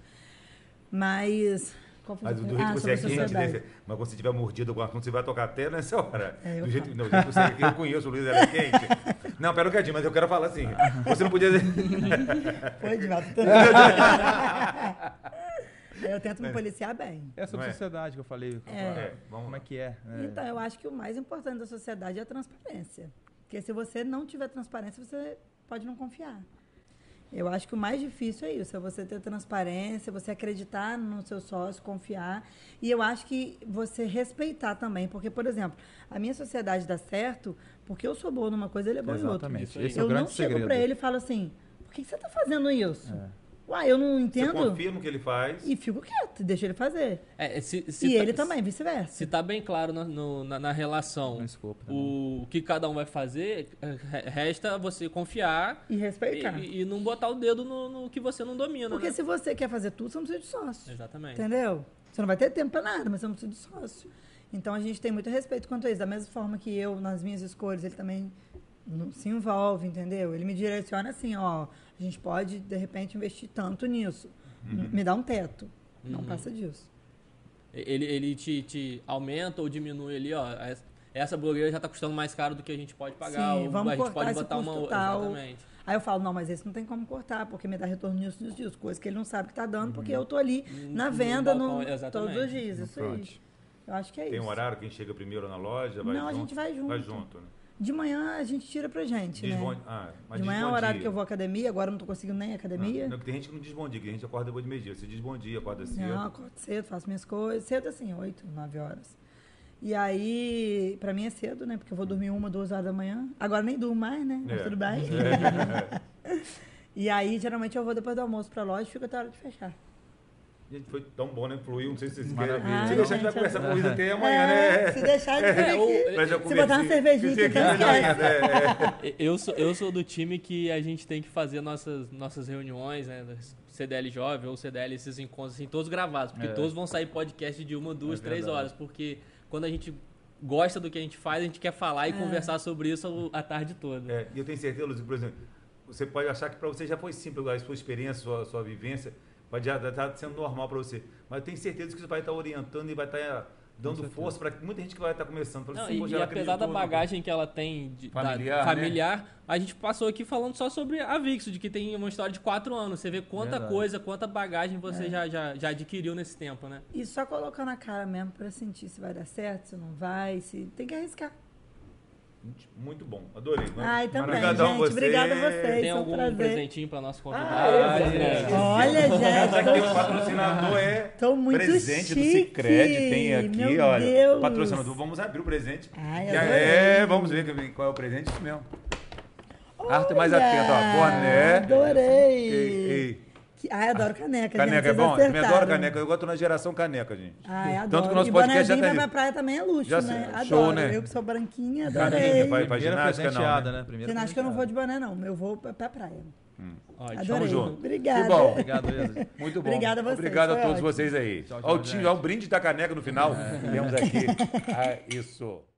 Mas. Mas do jeito ah, que você é quente, né? mas quando você tiver mordido alguma coisa, você vai tocar até nessa hora. É, do, jeito, não, do jeito que você é quente, eu conheço o Luiz, era quente. Não, pera um cadinho, mas eu quero falar assim. Você não podia dizer. Foi, Edvaldo. eu tento me policiar bem. É sobre é? sociedade que eu falei. É. É, vamos Como é que é? É. Então, eu acho que o mais importante da sociedade é a transparência. Porque se você não tiver transparência, você pode não confiar. Eu acho que o mais difícil é isso, é você ter transparência, você acreditar no seu sócio, confiar. E eu acho que você respeitar também. Porque, por exemplo, a minha sociedade dá certo porque eu sou boa numa coisa, ele é bom em outra. Exatamente. Esse é o Eu grande não chego pra ele e falo assim, por que que você tá fazendo isso? É. Uai, eu não Você entendo. confia no que ele faz. E fico quieto, deixa ele fazer. É, se, se e tá- ele também, vice-versa. Se tá bem claro na, no- na, na relação também. o, o que cada um vai fazer, re- resta você confiar E respeitar. e, e não botar o dedo no, no que você não domina. Porque né? se você quer fazer tudo, você não precisa de sócio. Exatamente. Entendeu? Você não vai ter tempo para nada, mas você não precisa de sócio. Então a gente tem muito respeito quanto a isso. Da mesma forma que eu, nas minhas escolhas, ele também não- se envolve, entendeu? Ele me direciona assim, ó, a gente pode, de repente, investir tanto nisso. Me dá um teto. Não Uhum. passa disso. Ele, ele te, te aumenta ou diminui ali, ó. es- Essa blogueira já tá custando mais caro do que a gente pode pagar. Sim, ou vamos a gente cortar pode botar uma outra. Exatamente. Aí eu falo, não, mas esse não tem como cortar, porque me dá retorno nisso, nisso, nisso. Coisa que ele não sabe que tá dando, porque eu tô ali na No venda balcão, no, todos os dias. No Isso aí. front. Eu acho que é Tem isso. um horário, quem chega primeiro na loja, vai Não, a junto. gente vai junto. Vai junto, né? De manhã a gente tira pra gente, Diz né? bom- ah, mas de manhã é o horário dia. que eu vou à academia, agora eu não tô conseguindo nem academia. Não, não, porque tem gente que não diz bom dia, que a gente acorda depois de meio-dia. Você diz bom dia, acorda cedo. Não, acordo cedo, faço minhas coisas. Cedo assim, 8, 9 horas. E aí, pra mim é cedo, né? Porque eu vou dormir uma, duas horas da manhã. Agora nem durmo mais, né? Mas É. tudo bem. e aí, geralmente, eu vou depois do almoço pra loja e fico até a hora de fechar. Gente, foi tão bom, né? Fluiu. Não sei se vocês Maravilha. querem. Ai, Se deixar, a gente vai conversar com o. Luiz até amanhã, É, né? Se deixar de É, o- aqui. Mas já Se botar uma cervejinha aqui, ainda, é. Eu sou, eu sou do time que a gente tem que fazer nossas, nossas reuniões, né? CDL Jovem ou CDL, esses encontros, assim, todos gravados. Porque É. todos vão sair podcast de uma, duas, É três horas. Porque quando a gente gosta do que a gente faz, a gente quer falar e É. conversar sobre isso a tarde toda. É, e eu tenho certeza, Luiz, por exemplo, você pode achar que para você já foi simples a sua experiência, a sua, a sua vivência, pode já estar sendo normal para você. Mas eu tenho certeza que isso vai estar orientando e vai estar dando certeza. força para muita gente que vai estar começando. Fala Não, assim, e, "Poxa, e apesar da bagagem que ela tem de, da- Familiar, né? familiar a gente passou aqui falando só sobre a Vixo, de que tem uma história de quatro anos. Você vê quanta Verdade. coisa, quanta bagagem É. você já, já, já adquiriu nesse tempo, né? E só colocando a cara mesmo pra sentir se vai dar certo, se não vai, se. Tem que arriscar. Muito bom, adorei. Ai, também, Obrigadão gente. você. Obrigada a vocês. Tem um algum prazer. presentinho pra nosso convidado? Ah, é? Olha, gente. um patrocinador, é Tô muito presente do chique. Cicred, tem aqui, Meu olha. Deus. Patrocinador, vamos abrir o presente. Ai, é, vamos ver qual é o presente, isso mesmo. Arte mais atento, ó, boné. Adorei. Ei, ei. Que- Ai, adoro caneca, Caneca é bom? Eu também adoro caneca, eu gosto na geração caneca, gente. Ai, adoro. Tanto que o nosso e podcast já tá pra minha praia também é luxo, Já né? sei. Adoro. Show, né? Eu que sou branquinha, adorei. vai- Primeira ginástica, não, né? né? Primeira Ginástica eu não vou de boné, não. Eu vou pra, pra praia. Ótimo. Adorei. junto. Obrigada. Que bom. Obrigado, Isa. Muito bom. Obrigada a vocês, Obrigado a todos ótimo. vocês aí. Tchau, Ó, o tchau, time, ó, o brinde da caneca no final. Temos aqui. Ah, isso.